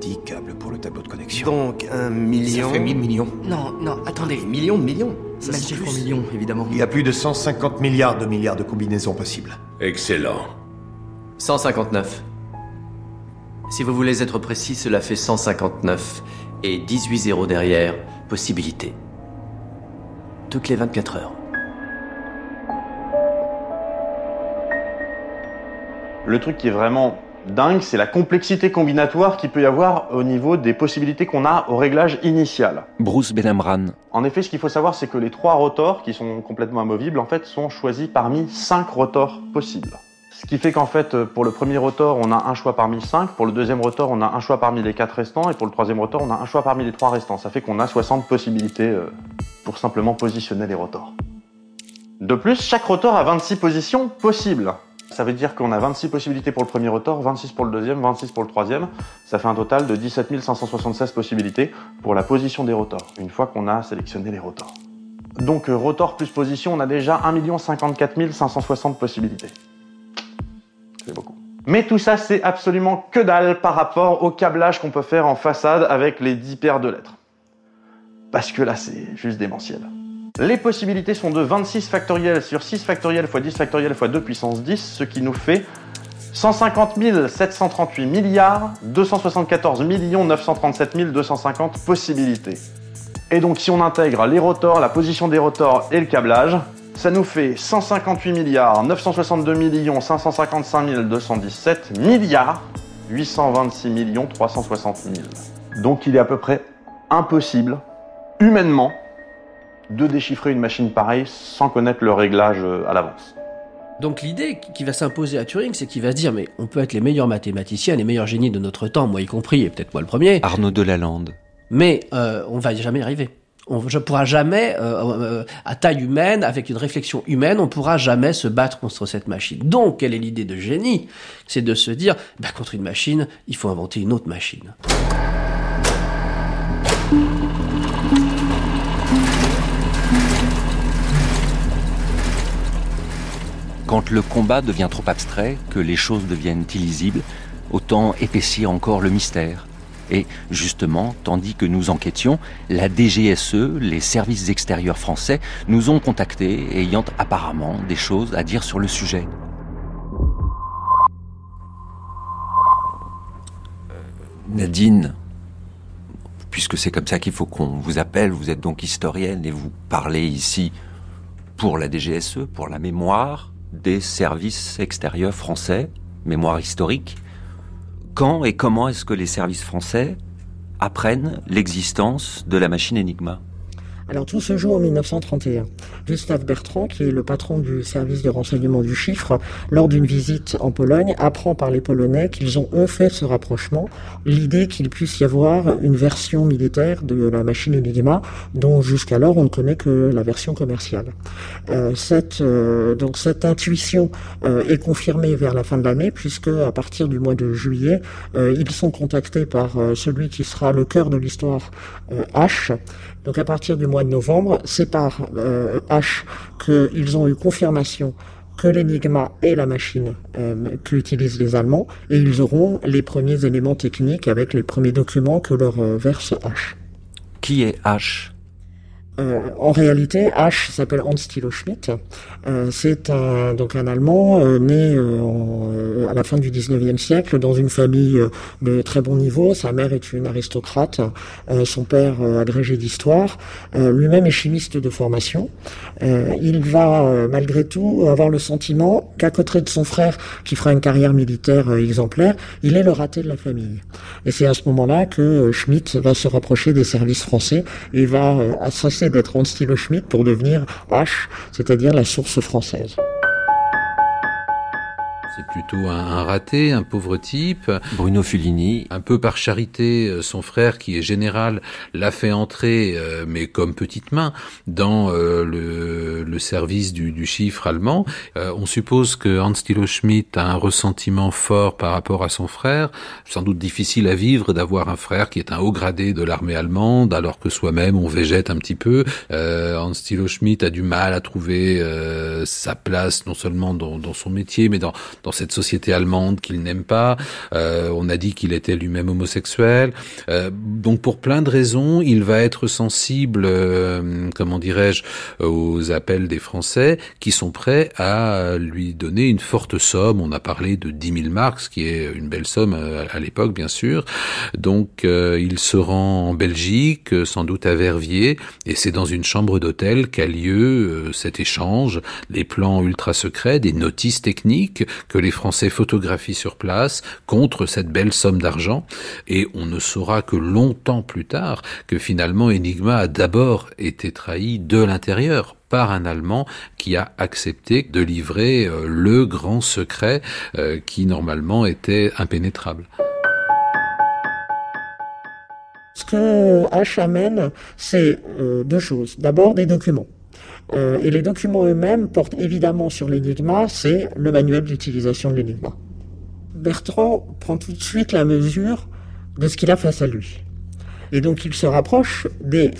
10 câbles pour le tableau de connexion. Donc un million. Ça fait 1000 millions. Non, non, attendez, millions de millions. Ça chiffre plus. millions, évidemment. Il y a plus de 150 milliards de milliards de combinaisons possibles. Excellent. 159. Si vous voulez être précis, cela fait 159 et 18 zéros derrière, possibilité. Toutes les 24 heures. Le truc qui est vraiment dingue, c'est la complexité combinatoire qu'il peut y avoir au niveau des possibilités qu'on a au réglage initial. Bruce Benamran. En effet, ce qu'il faut savoir, c'est que les trois rotors, qui sont complètement amovibles, en fait, sont choisis parmi cinq rotors possibles. Ce qui fait qu'en fait, pour le premier rotor, on a un choix parmi cinq, pour le deuxième rotor, on a un choix parmi les quatre restants, et pour le troisième rotor, on a un choix parmi les trois restants. Ça fait qu'on a 60 possibilités euh, pour simplement positionner les rotors. De plus, chaque rotor a 26 positions possibles. Ça veut dire qu'on a 26 possibilités pour le premier rotor, 26 pour le deuxième, 26 pour le troisième. Ça fait un total de 17 576 possibilités pour la position des rotors, une fois qu'on a sélectionné les rotors. Donc euh, rotor plus position, on a déjà 1 54 560 possibilités. Mais tout ça, c'est absolument que dalle par rapport au câblage qu'on peut faire en façade avec les 10 paires de lettres. Parce que là, c'est juste démentiel. Les possibilités sont de 26 factoriels sur 6 factoriels fois 10 factoriels fois 2 puissance 10, ce qui nous fait 150 738 milliards 274 937 250 possibilités. Et donc si on intègre les rotors, la position des rotors et le câblage, ça nous fait 158 milliards 962 millions 555 217 milliards 826 millions 360 000. Donc il est à peu près impossible, humainement, de déchiffrer une machine pareille sans connaître le réglage euh, à l'avance. Donc l'idée qui va s'imposer à Turing, c'est qu'il va se dire, mais on peut être les meilleurs mathématiciens, les meilleurs génies de notre temps, moi y compris, et peut-être moi le premier. Arnaud Delalande. Mais euh, on va jamais y arriver. On ne pourra jamais, euh, euh, à taille humaine, avec une réflexion humaine, on pourra jamais se battre contre cette machine. Donc, quelle est l'idée de génie? C'est de se dire, bah, contre une machine, il faut inventer une autre machine. Quand le combat devient trop abstrait, que les choses deviennent illisibles, autant épaissir encore le mystère. Et justement, tandis que nous enquêtions, la DGSE, les services extérieurs français, nous ont contactés ayant apparemment des choses à dire sur le sujet. Nadine, puisque c'est comme ça qu'il faut qu'on vous appelle, vous êtes donc historienne et vous parlez ici pour la DGSE, pour la mémoire des services extérieurs français, mémoire historique. Quand et comment est-ce que les services français apprennent l'existence de la machine Enigma? Alors tout se joue en 1931. Gustave Bertrand, qui est le patron du service de renseignement du chiffre, lors d'une visite en Pologne, apprend par les Polonais qu'ils ont eux fait ce rapprochement, l'idée qu'il puisse y avoir une version militaire de la machine Enigma, dont jusqu'alors on ne connaît que la version commerciale. Euh, cette, euh, donc cette intuition euh, est confirmée vers la fin de l'année, puisque à partir du mois de juillet, euh, ils sont contactés par celui qui sera le cœur de l'histoire, H. Donc à partir du mois de novembre, c'est par H qu'ils ont eu confirmation que l'Enigma est la machine euh, qu'utilisent les Allemands, et ils auront les premiers éléments techniques avec les premiers documents que leur euh, verse H. Qui est H? Euh, en réalité, H s'appelle Hans Thilo Schmidt. Euh, c'est un, donc un Allemand euh, né à la fin du 19e siècle dans une famille de très bon niveau. Sa mère est une aristocrate, son père agrégé d'histoire. Lui-même est chimiste de formation. il va malgré tout avoir le sentiment qu'à côté de son frère qui fera une carrière militaire exemplaire, il est le raté de la famille. Et c'est à ce moment-là que Schmidt va se rapprocher des services français et va d'être Hans Schmidt pour devenir H, c'est-à-dire la source française. C'est plutôt un, raté, un pauvre type. Bruno Fulini. Un peu par charité, euh, son frère, qui est général, l'a fait entrer, euh, mais comme petite main, dans euh, le, le, service du, du, chiffre allemand. on suppose que Hans Thilo Schmidt a un ressentiment fort par rapport à son frère. Sans doute difficile à vivre d'avoir un frère qui est un haut gradé de l'armée allemande, alors que soi-même on végète un petit peu. Hans Thilo Schmidt a du mal à trouver sa place, non seulement dans, dans son métier, mais dans dans cette société allemande qu'il n'aime pas. Euh, on a dit qu'il était lui-même homosexuel. Euh, donc pour plein de raisons, il va être sensible, euh, comment dirais-je, aux appels des Français qui sont prêts à lui donner une forte somme. On a parlé de 10 000 marks, ce qui est une belle somme à, l'époque, bien sûr. Donc il se rend en Belgique, sans doute à Verviers, et c'est dans une chambre d'hôtel qu'a lieu cet échange, les plans ultra secrets, des notices techniques que les Français photographient sur place contre cette belle somme d'argent. Et on ne saura que longtemps plus tard que finalement Enigma a d'abord été trahi de l'intérieur par un Allemand qui a accepté de livrer euh, le grand secret euh, qui normalement était impénétrable. Ce que H amène, c'est euh, deux choses. D'abord des documents. Euh, et les documents eux-mêmes portent évidemment sur l'énigma, c'est le manuel d'utilisation de l'énigma. Bertrand prend tout de suite la mesure de ce qu'il a face à lui. Et donc il se rapproche des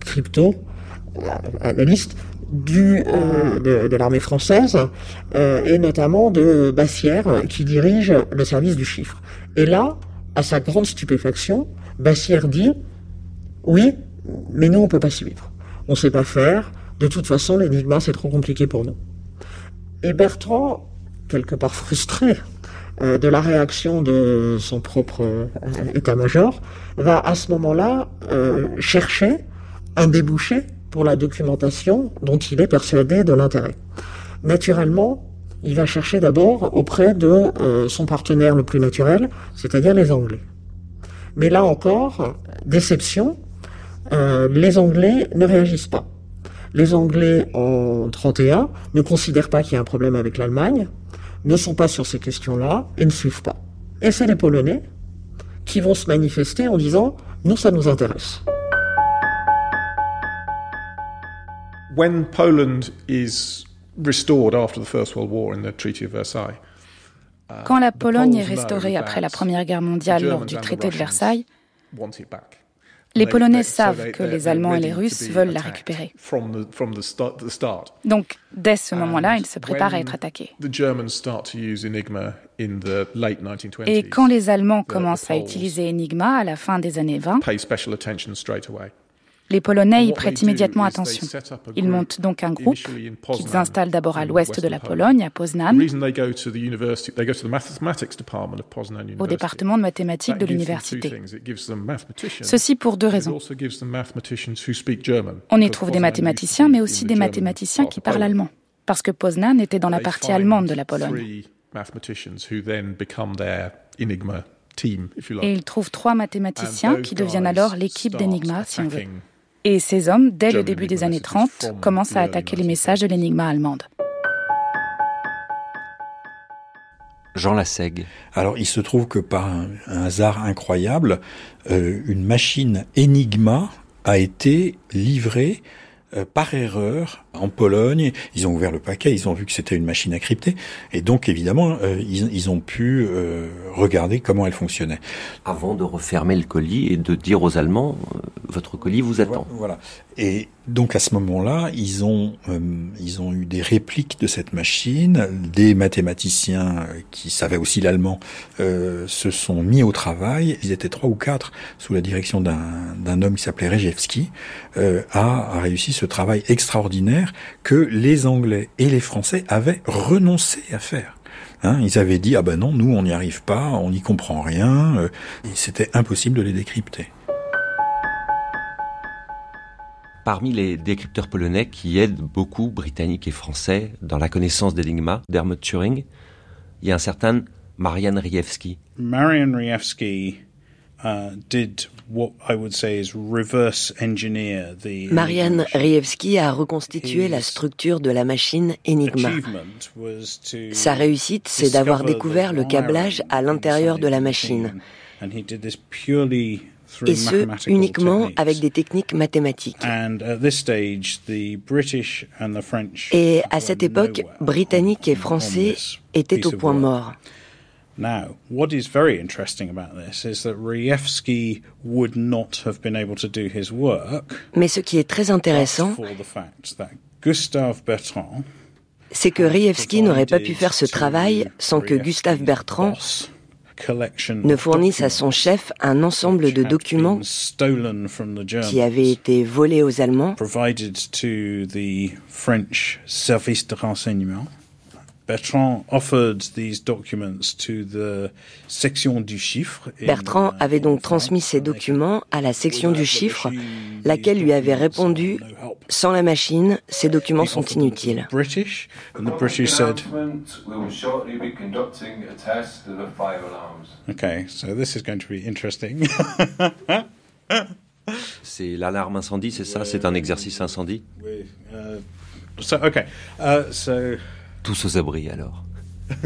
crypto-analystes du, euh, de, l'armée française euh, et notamment de Bassière qui dirige le service du chiffre. Et là, à sa grande stupéfaction, Bassière dit oui, mais nous on peut pas suivre. On sait pas faire, de toute façon, l'énigme, c'est trop compliqué pour nous. Et Bertrand, quelque part frustré euh, de la réaction de son propre euh, état-major, va à ce moment-là euh, chercher un débouché pour la documentation dont il est persuadé de l'intérêt. Naturellement, il va chercher d'abord auprès de son partenaire le plus naturel, c'est-à-dire les Anglais. Mais là encore, déception, les Anglais ne réagissent pas. Les Anglais en 31 ne considèrent pas qu'il y a un problème avec l'Allemagne, ne sont pas sur ces questions-là et ne suivent pas. Et c'est les Polonais qui vont se manifester en disant nous ça nous intéresse. When Poland is restored after the First World War in the Treaty of Versailles, quand la Pologne est restaurée après la Première Guerre mondiale lors du traité de Versailles, les Polonais savent que les Allemands et les Russes veulent la récupérer. Donc, dès ce moment-là, ils se préparent à être attaqués. Et quand les Allemands commencent à utiliser Enigma à la fin des années 20, les Polonais y prêtent immédiatement attention. Ils montent donc un groupe qu'ils installent d'abord à l'ouest de la Pologne, à Poznan, au département de mathématiques de l'université. Ceci pour deux raisons. On y trouve des mathématiciens, mais aussi des mathématiciens qui parlent allemand, parce que Poznan était dans la partie allemande de la Pologne. Et ils trouvent trois mathématiciens qui deviennent alors l'équipe d'Enigma, si on veut. Et ces hommes, dès le début des années 30, commencent à attaquer les messages de l'énigma allemande. Jean Lassègue. Alors, il se trouve que par un, hasard incroyable, euh, une machine Enigma a été livrée euh, par erreur en Pologne. Ils ont ouvert le paquet, ils ont vu que c'était une machine à crypter, et donc évidemment, euh, ils, ils, ont pu euh, regarder comment elle fonctionnait. Avant de refermer le colis et de dire aux Allemands, euh, votre colis vous attend. Voilà. Et donc à ce moment-là, ils ont euh, ils ont eu des répliques de cette machine. Des mathématiciens qui savaient aussi l'allemand euh, se sont mis au travail. Ils étaient trois ou quatre sous la direction d'un d'un homme qui s'appelait Rejewski, euh, a, a réussi ce travail extraordinaire que les Anglais et les Français avaient renoncé à faire. Hein, ils avaient dit ah ben non, nous on n'y arrive pas, on n'y comprend rien, euh, c'était impossible de les décrypter. Parmi les décrypteurs polonais qui aident beaucoup britanniques et français dans la connaissance d'Enigma d'Hermod Turing, il y a un certain Marian Riewski. Marian Riewski uh, did what I would say is reverse engineer the Marian Riewski a reconstitué la structure de la machine Enigma. Sa réussite, c'est d'avoir découvert le câblage à l'intérieur de la machine. Et ce, uniquement avec des techniques mathématiques. Et à cette époque, Britanniques et Français étaient au point mort. Now, what is very interesting about this is that Rievsky would not have been able to do his work. Mais ce qui est très intéressant, c'est que Rievsky n'aurait pas pu faire ce travail sans que Gustave Bertrand ne fournisse à son chef un ensemble de documents qui avaient été volés aux Allemands Bertrand offered these documents to the section du chiffre. Bertrand avait donc transmis ces documents à la section du chiffre, laquelle lui avait répondu sans la machine, ces documents sont inutiles. British, and the British said, Okay, so this is going to be interesting. *laughs* c'est l'alarme incendie, c'est ça? C'est un exercice incendie? Uh, so, okay. Uh, so tous aux abris alors. *laughs*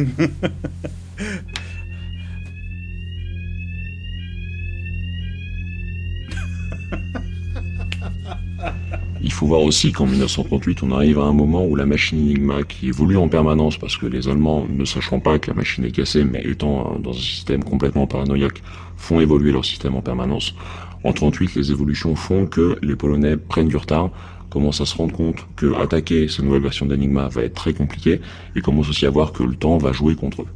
Il faut voir aussi qu'en 1938, on arrive à un moment où la machine Enigma, qui évolue en permanence parce que les Allemands, ne sachant pas que la machine est cassée, mais étant dans un système complètement paranoïaque, font évoluer leur système en permanence. En 38, les évolutions font que les Polonais prennent du retard, commence à se rendre compte que attaquer cette nouvelle version d'Enigma va être très compliqué et commence aussi à voir que le temps va jouer contre eux.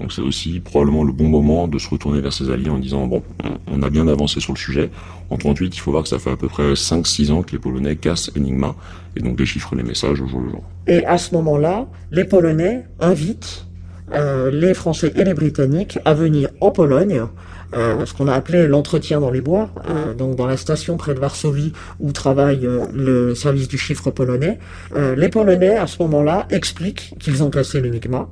Donc c'est aussi probablement le bon moment de se retourner vers ses alliés en disant bon, on a bien avancé sur le sujet. En 38, il faut voir que ça fait à peu près 5-6 ans que les Polonais cassent Enigma et donc déchiffrent les messages au jour le jour. Et à ce moment-là, les Polonais invitent euh, les Français et les Britanniques à venir en Pologne ce qu'on a appelé l'entretien dans les bois, euh, donc dans la station près de Varsovie où travaille euh, le service du chiffre polonais. les Polonais, à ce moment-là, expliquent qu'ils ont cassé l'Enigma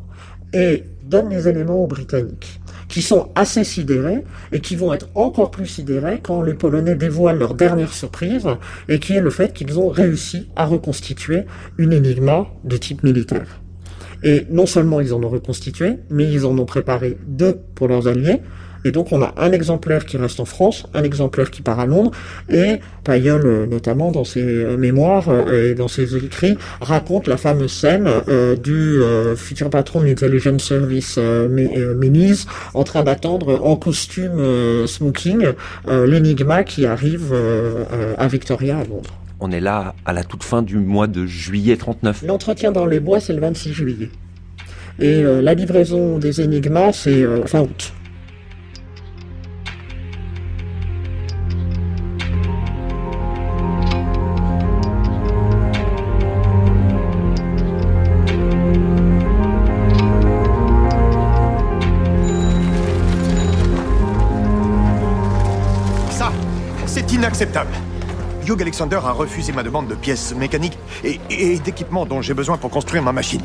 et donnent les éléments aux Britanniques qui sont assez sidérés et qui vont être encore plus sidérés quand les Polonais dévoilent leur dernière surprise et qui est le fait qu'ils ont réussi à reconstituer une énigma de type militaire. Et non seulement ils en ont reconstitué, mais ils en ont préparé deux pour leurs alliés, et donc on a un exemplaire qui reste en France, un exemplaire qui part à Londres, et Payol, euh, notamment dans ses euh, mémoires euh, et dans ses écrits, raconte la fameuse scène du futur patron de l'Intelligence Service Minis en train d'attendre en costume smoking l'énigma qui arrive à Victoria à Londres. On est là à la toute fin du mois de juillet 39. L'entretien dans les bois, c'est le 26 juillet. Et la livraison des énigmas, c'est fin août. Inacceptable. Hugh Alexander a refusé ma demande de pièces mécaniques et, d'équipements dont j'ai besoin pour construire ma machine.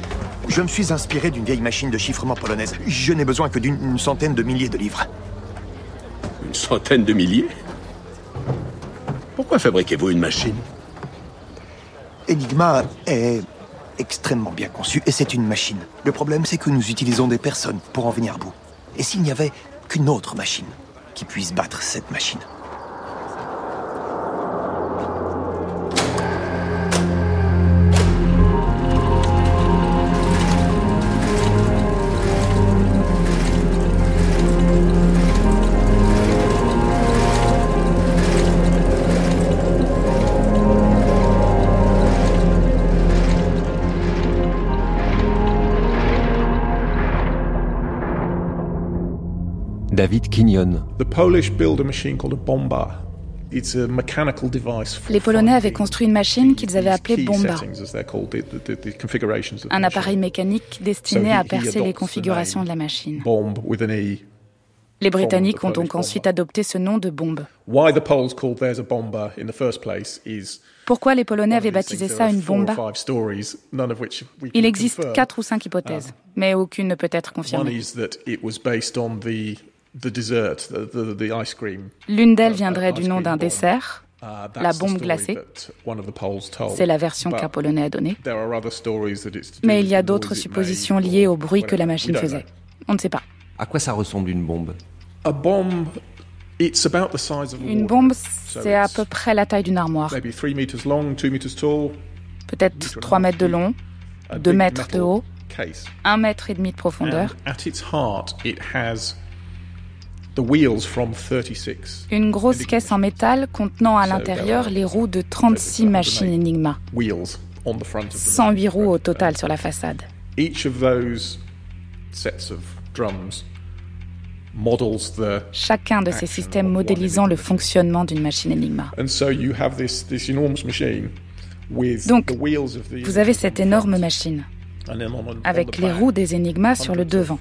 Je me suis inspiré d'une vieille machine de chiffrement polonaise. Je n'ai besoin que d'une centaine de milliers de livres. Une centaine de milliers? Pourquoi fabriquez-vous une machine? Enigma est extrêmement bien conçu et c'est une machine. Le problème, c'est que nous utilisons des personnes pour en venir à bout. Et s'il n'y avait qu'une autre machine qui puisse battre cette machine? Bomba. Les Polonais avaient construit une machine qu'ils avaient appelée Bomba, un appareil mécanique destiné à percer les configurations de la machine. E. Les Britanniques ont donc ensuite adopté ce nom de bombe. Pourquoi les Polonais avaient baptisé ça une bomba? Il existe quatre ou cinq hypothèses, mais aucune ne peut être confirmée. L'une d'elles viendrait du nom d'un dessert, uh, la bombe glacée. C'est la version qu'un Polonais a donnée. Mais il y a d'autres suppositions liées au bruit que la machine faisait. On ne sait pas. À quoi ça ressemble une bombe? Une bombe, c'est à peu près la taille d'une armoire. Peut-être 3 mètres de long, 2 mètres de haut, 1 mètre et demi de profondeur. Une grosse caisse en métal contenant à l'intérieur les roues de 36 machines Enigma. 108 roues au total sur la façade. Chacun de ces systèmes modélisant le fonctionnement d'une machine Enigma. Donc, vous avez cette énorme machine, avec les roues des Enigma sur le devant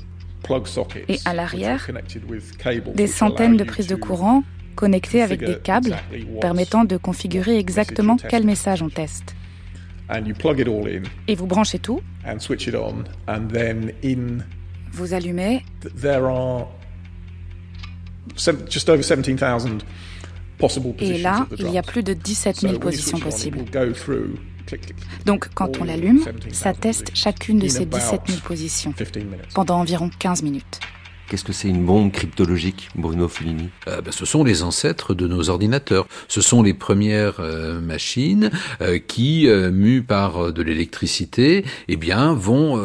et à l'arrière, des centaines de prises de courant connectées avec des câbles permettant de configurer exactement quel message on teste. Et vous branchez tout. Vous allumez. Et là, il y a plus de 17 000 positions possibles. Donc quand on l'allume, ça teste chacune de ces 17 000 positions pendant environ 15 minutes. Qu'est-ce que c'est une bombe cryptologique, Bruno Fulini euh, ben, Ce sont les ancêtres de nos ordinateurs. Ce sont les premières euh, machines euh, qui, mues par de l'électricité, eh bien, vont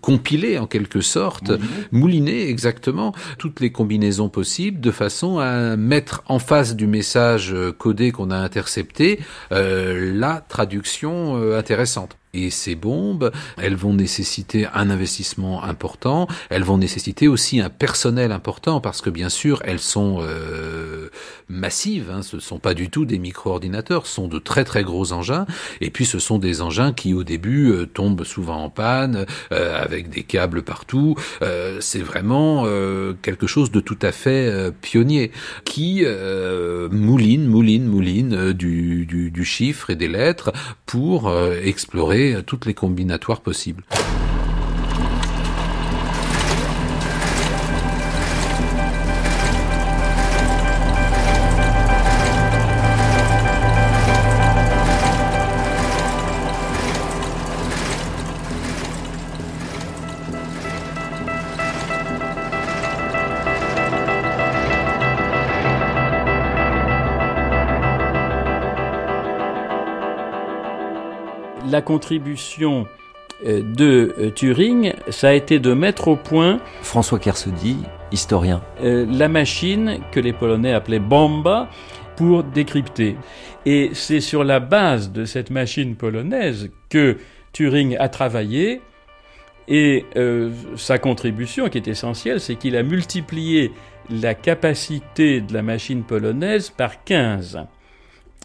compiler en quelque sorte, mouliner. exactement toutes les combinaisons possibles de façon à mettre en face du message codé qu'on a intercepté la traduction intéressante. Et ces bombes, elles vont nécessiter un investissement important, elles vont nécessiter aussi un personnel important parce que bien sûr elles sont euh, massives, hein, ce ne sont pas du tout des micro-ordinateurs, ce sont de très très gros engins, et puis ce sont des engins qui au début euh, tombent souvent en panne, euh, avec des câbles partout, euh, c'est vraiment quelque chose de tout à fait pionnier, qui mouline, mouline, mouline du, du chiffre et des lettres pour explorer toutes les combinatoires possibles. La contribution euh, de euh, Turing, ça a été de mettre au point François Kersody, historien. Euh, la machine que les Polonais appelaient bomba pour décrypter. Et c'est sur la base de cette machine polonaise que Turing a travaillé. Et sa contribution, qui est essentielle, c'est qu'il a multiplié la capacité de la machine polonaise par 15.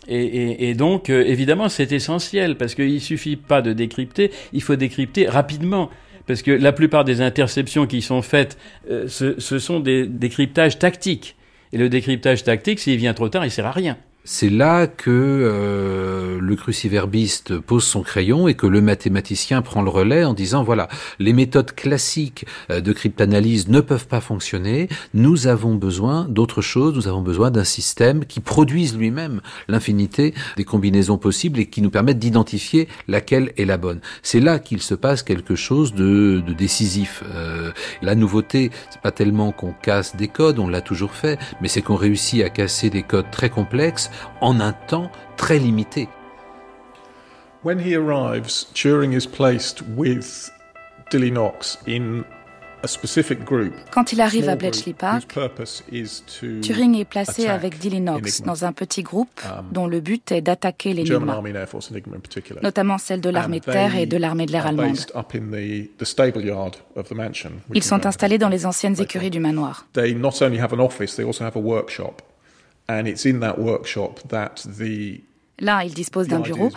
Et, donc, euh, évidemment, c'est essentiel parce qu'il suffit pas de décrypter, il faut décrypter rapidement. Parce que la plupart des interceptions qui sont faites, euh, ce, ce, sont des décryptages tactiques. Et le décryptage tactique, s'il vient trop tard, il sert à rien. C'est là que euh, le cruciverbiste pose son crayon et que le mathématicien prend le relais en disant voilà, les méthodes classiques euh, de cryptanalyse ne peuvent pas fonctionner, nous avons besoin d'autre chose, nous avons besoin d'un système qui produise lui-même l'infinité des combinaisons possibles et qui nous permette d'identifier laquelle est la bonne. C'est là qu'il se passe quelque chose de, décisif. Euh, la nouveauté, c'est pas tellement qu'on casse des codes, on l'a toujours fait, mais c'est qu'on réussit à casser des codes très complexes en un temps très limité. When he arrives, Turing is placed with Dilly Knox in Quand il arrive à Bletchley Park, Turing est placé avec Dilly Knox dans un petit groupe um, dont le but est d'attaquer l'Enigma, notamment celle de l'armée de terre et de l'armée de l'air allemande. Ils sont installés dans les anciennes écuries du manoir. Là, ils disposent d'un bureau,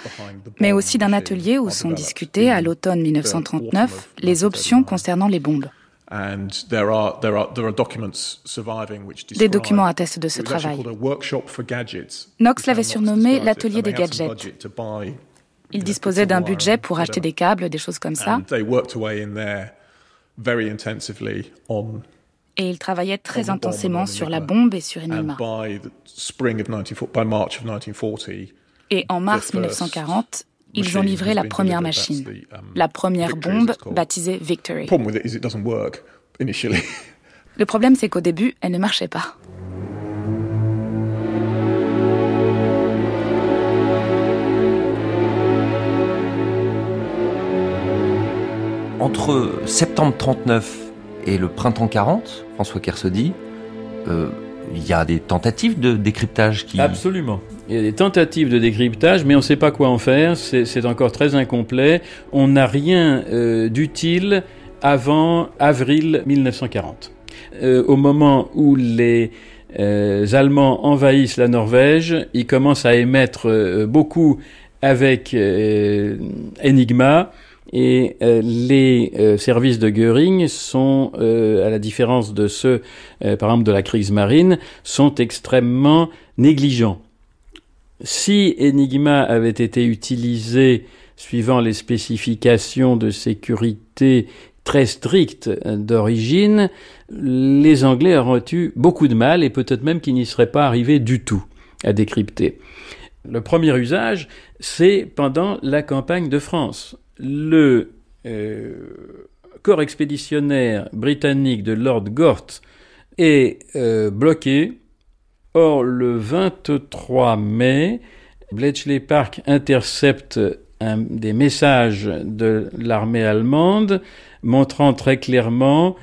mais aussi d'un atelier où sont discutées, à l'automne 1939, les options concernant les bombes. Des documents attestent de ce travail. Knox l'avait surnommé l'atelier des gadgets. Il disposait d'un budget pour acheter des câbles, des choses comme ça. Et il travaillait très intensément sur la bombe et sur Enigma. Et en mars 1940, ils ont livré la première machine, um, la première bombe baptisée Victory. Le problème, c'est qu'au début, elle ne marchait pas. Entre septembre 39 et le printemps 40, François Kersody, euh, il y a des tentatives de décryptage qui... Absolument. Il y a des tentatives de décryptage, mais on ne sait pas quoi en faire. C'est encore très incomplet. On n'a rien euh, d'utile avant avril 1940. Euh, au moment où les euh, Allemands envahissent la Norvège, ils commencent à émettre beaucoup avec Enigma. Et les services de Goering sont, à la différence de ceux, par exemple, de la crise marine, sont extrêmement négligents. Si Enigma avait été utilisé suivant les spécifications de sécurité très strictes d'origine, les Anglais auraient eu beaucoup de mal et peut-être même qu'ils n'y seraient pas arrivés du tout à décrypter. Le premier usage, c'est pendant la campagne de France. Le euh, corps expéditionnaire britannique de Lord Gort est euh, bloqué Or, le 23 mai, Bletchley Park intercepte des messages de l'armée allemande montrant très clairement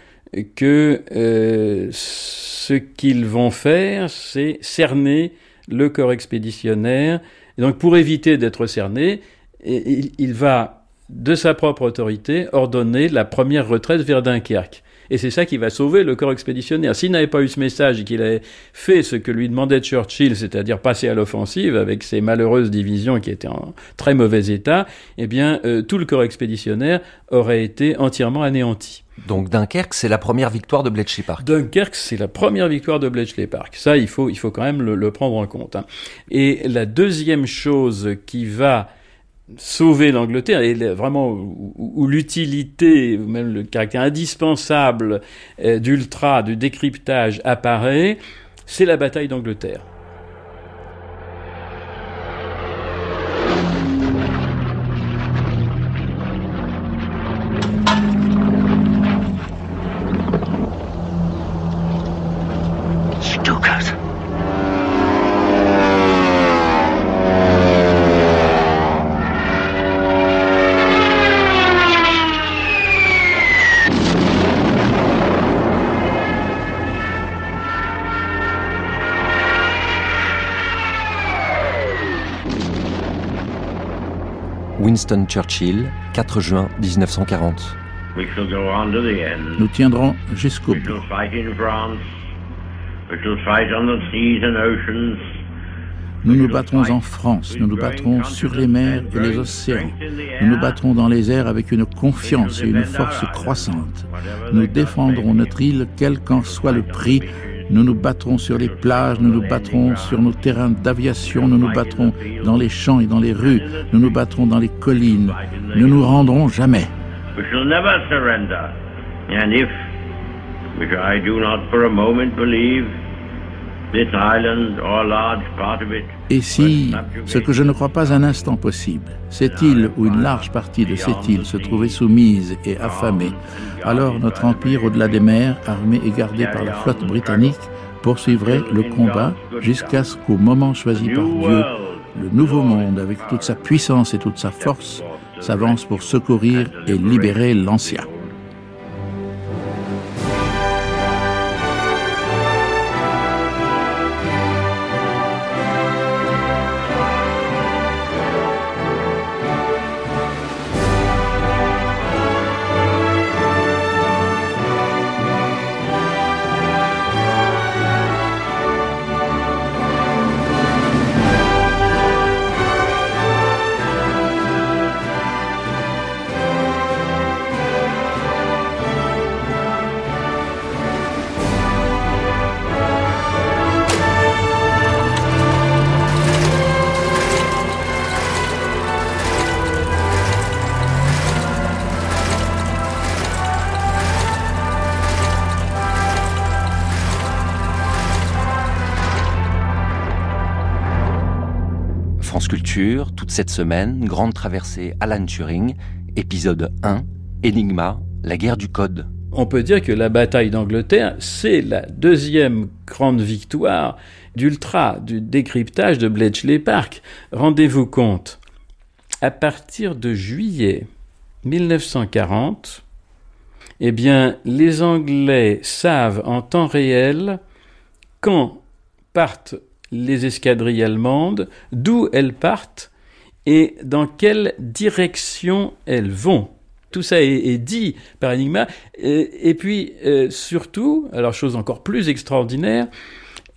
que euh, ce qu'ils vont faire, c'est cerner le corps expéditionnaire. Donc, pour éviter d'être cerné, il va, de sa propre autorité, ordonner la première retraite vers Dunkerque. Et c'est ça qui va sauver le corps expéditionnaire. S'il n'avait pas eu ce message et qu'il avait fait ce que lui demandait Churchill, c'est-à-dire passer à l'offensive avec ses malheureuses divisions qui étaient en très mauvais état, eh bien, euh, tout le corps expéditionnaire aurait été entièrement anéanti. Donc Dunkerque, c'est la première victoire de Bletchley Park. Dunkerque, c'est la première victoire de Bletchley Park. Ça, il faut, il faut quand même le, prendre en compte. Hein. Et la deuxième chose qui va sauver l'Angleterre et vraiment où, l'utilité ou même le caractère indispensable euh, d'ultra, du décryptage apparaît, c'est la bataille d'Angleterre. Winston Churchill, 4 juin 1940. Nous tiendrons jusqu'au bout. Nous nous battrons en France, nous nous battrons sur les mers et les océans, nous nous battrons dans les airs avec une confiance et une force croissante. Nous défendrons notre île quel qu'en soit le prix, nous nous battrons sur les plages, nous nous battrons sur nos terrains d'aviation, nous nous battrons dans les champs et dans les rues, nous nous battrons dans les collines. Nous nous rendrons jamais. Et si ce que je ne crois pas un instant possible, cette île ou une large partie de cette île se trouvait soumise et affamée, alors notre empire au-delà des mers, armé et gardé par la flotte britannique, poursuivrait le combat jusqu'à ce qu'au moment choisi par Dieu, le nouveau monde, avec toute sa puissance et toute sa force, s'avance pour secourir et libérer l'ancien. Cette semaine, grande traversée Alan Turing, épisode 1, Enigma, la guerre du code. On peut dire que la bataille d'Angleterre, c'est la deuxième grande victoire d'ultra, du décryptage de Bletchley Park. Rendez-vous compte, à partir de juillet 1940, eh bien, les Anglais savent en temps réel quand partent les escadrilles allemandes, d'où elles partent et dans quelle direction elles vont? Tout ça est, dit par Enigma. Et, puis, euh, surtout, alors chose encore plus extraordinaire,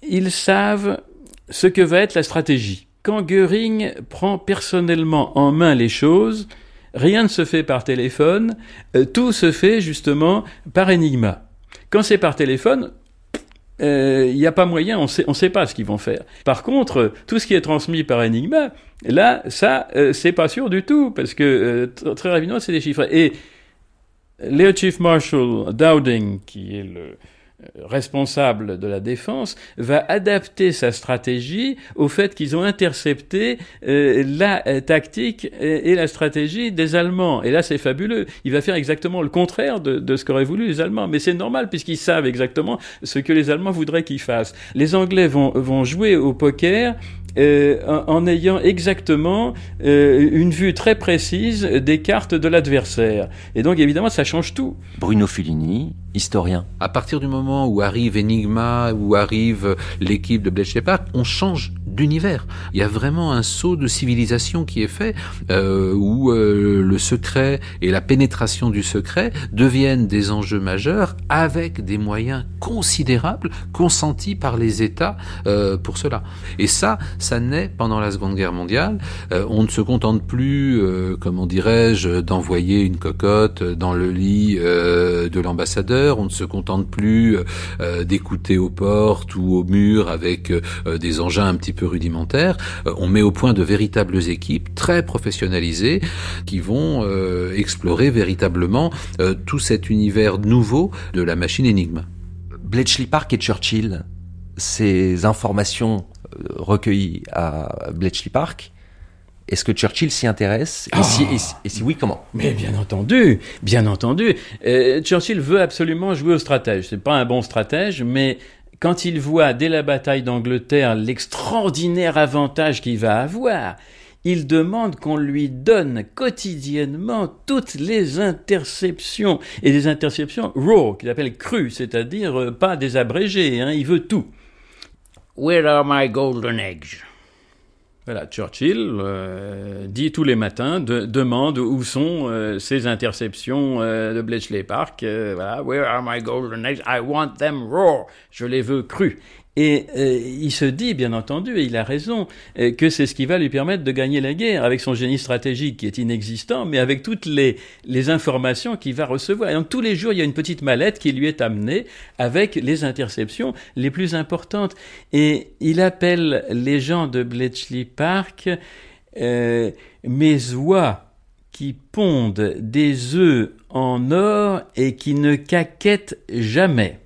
ils savent ce que va être la stratégie. Quand Göring prend personnellement en main les choses, rien ne se fait par téléphone, euh, tout se fait justement par Enigma. Quand c'est par téléphone, il euh, n'y a pas moyen, on ne sait pas ce qu'ils vont faire. Par contre, tout ce qui est transmis par Enigma, là, ça, euh, c'est pas sûr du tout, parce que très rapidement, c'est des chiffres. Et Leo Chief Marshal Dowding, qui est le, euh, responsable de la défense va adapter sa stratégie au fait qu'ils ont intercepté euh, la euh, tactique et, la stratégie des Allemands. Et là, c'est fabuleux. Il va faire exactement le contraire de, de ce qu'auraient voulu les Allemands. Mais c'est normal puisqu'ils savent exactement ce que les Allemands voudraient qu'ils fassent. Les Anglais vont, vont jouer au poker euh, en, ayant exactement euh, une vue très précise des cartes de l'adversaire. Et donc évidemment, ça change tout. Bruno Fulini, historien. À partir du moment où arrive Enigma, où arrive l'équipe de Bletchley Park, on change d'univers. Il y a vraiment un saut de civilisation qui est fait, euh, où euh, le secret et la pénétration du secret deviennent des enjeux majeurs avec des moyens considérables consentis par les États euh, pour cela. Et ça, ça naît pendant la Seconde Guerre mondiale. Euh, on ne se contente plus, euh, comment dirais-je, d'envoyer une cocotte dans le lit euh, de l'ambassadeur. On ne se contente plus d'écouter aux portes ou au mur avec des engins un petit peu rudimentaires. on met au point de véritables équipes très professionnalisées qui vont explorer véritablement tout cet univers nouveau de la machine Enigma. Bletchley Park et Churchill, ces informations recueillies à Bletchley Park, est-ce que Churchill s'y intéresse et, si, et, si, oui, comment? Mais bien entendu, bien entendu. Euh, Churchill veut absolument jouer au stratège. C'est pas un bon stratège, mais quand il voit dès la bataille d'Angleterre l'extraordinaire avantage qu'il va avoir, il demande qu'on lui donne quotidiennement toutes les interceptions et des interceptions raw, qu'il appelle crues, c'est-à-dire euh, pas des abrégées. Hein, il veut tout. Where are my golden eggs? Voilà, Churchill euh, dit tous les matins, demande où sont euh, ces interceptions euh, de Bletchley Park. voilà, where are my golden eggs? I want them raw. Je les veux crus. Et euh, il se dit, bien entendu, et il a raison, euh, que c'est ce qui va lui permettre de gagner la guerre, avec son génie stratégique qui est inexistant, mais avec toutes les, informations qu'il va recevoir. Et donc tous les jours, il y a une petite mallette qui lui est amenée avec les interceptions les plus importantes. Et il appelle les gens de Bletchley Park euh, mes oies qui pondent des œufs en or et qui ne caquettent jamais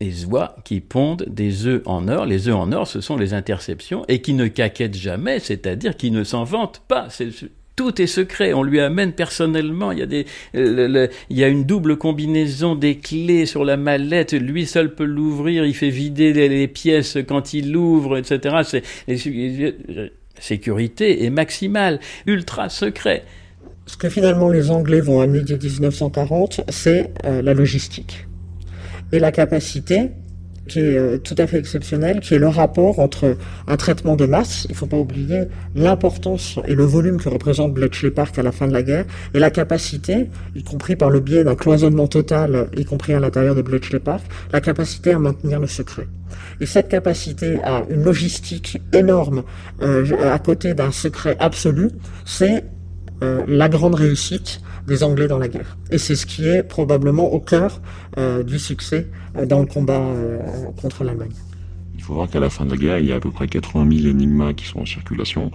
les oies qui pondent des œufs en or. Les œufs en or, ce sont les interceptions et qui ne caquettent jamais, c'est-à-dire qui ne s'en vantent pas. tout est secret. On lui amène personnellement. Il y a des, il y a une double combinaison des clés sur la mallette. Lui seul peut l'ouvrir. Il fait vider les, pièces quand il l'ouvre, etc. C'est, la sécurité est maximale, ultra secret. Ce que finalement les Anglais vont amener dès 1940, c'est euh, la logistique et la capacité qui est euh, tout à fait exceptionnelle, qui est le rapport entre un traitement de masse, il ne faut pas oublier l'importance et le volume que représente Bletchley Park à la fin de la guerre, et la capacité, y compris par le biais d'un cloisonnement total, y compris à l'intérieur de Bletchley Park, la capacité à maintenir le secret. Et cette capacité à une logistique énorme euh, à côté d'un secret absolu, c'est euh, la grande réussite des Anglais dans la guerre. Et c'est ce qui est probablement au cœur euh, du succès euh, dans le combat contre l'Allemagne. Il faut voir qu'à la fin de la guerre, il y a à peu près 80 000 énigmas qui sont en circulation.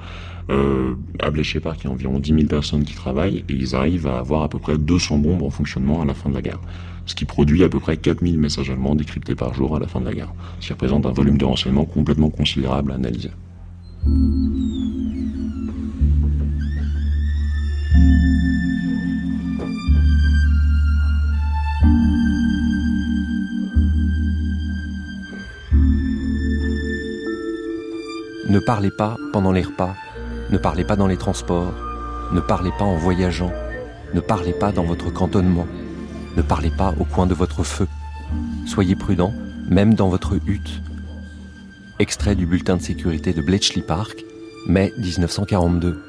À Bletchley Park, il y a environ 10 000 personnes qui travaillent et ils arrivent à avoir à peu près 200 bombes en fonctionnement à la fin de la guerre. Ce qui produit à peu près 4 000 messages allemands décryptés par jour à la fin de la guerre. Ce qui représente un volume de renseignements complètement considérable à analyser. Ne parlez pas pendant les repas, ne parlez pas dans les transports, ne parlez pas en voyageant, ne parlez pas dans votre cantonnement, ne parlez pas au coin de votre feu. Soyez prudent, même dans votre hutte. Extrait du bulletin de sécurité de Bletchley Park, mai 1942.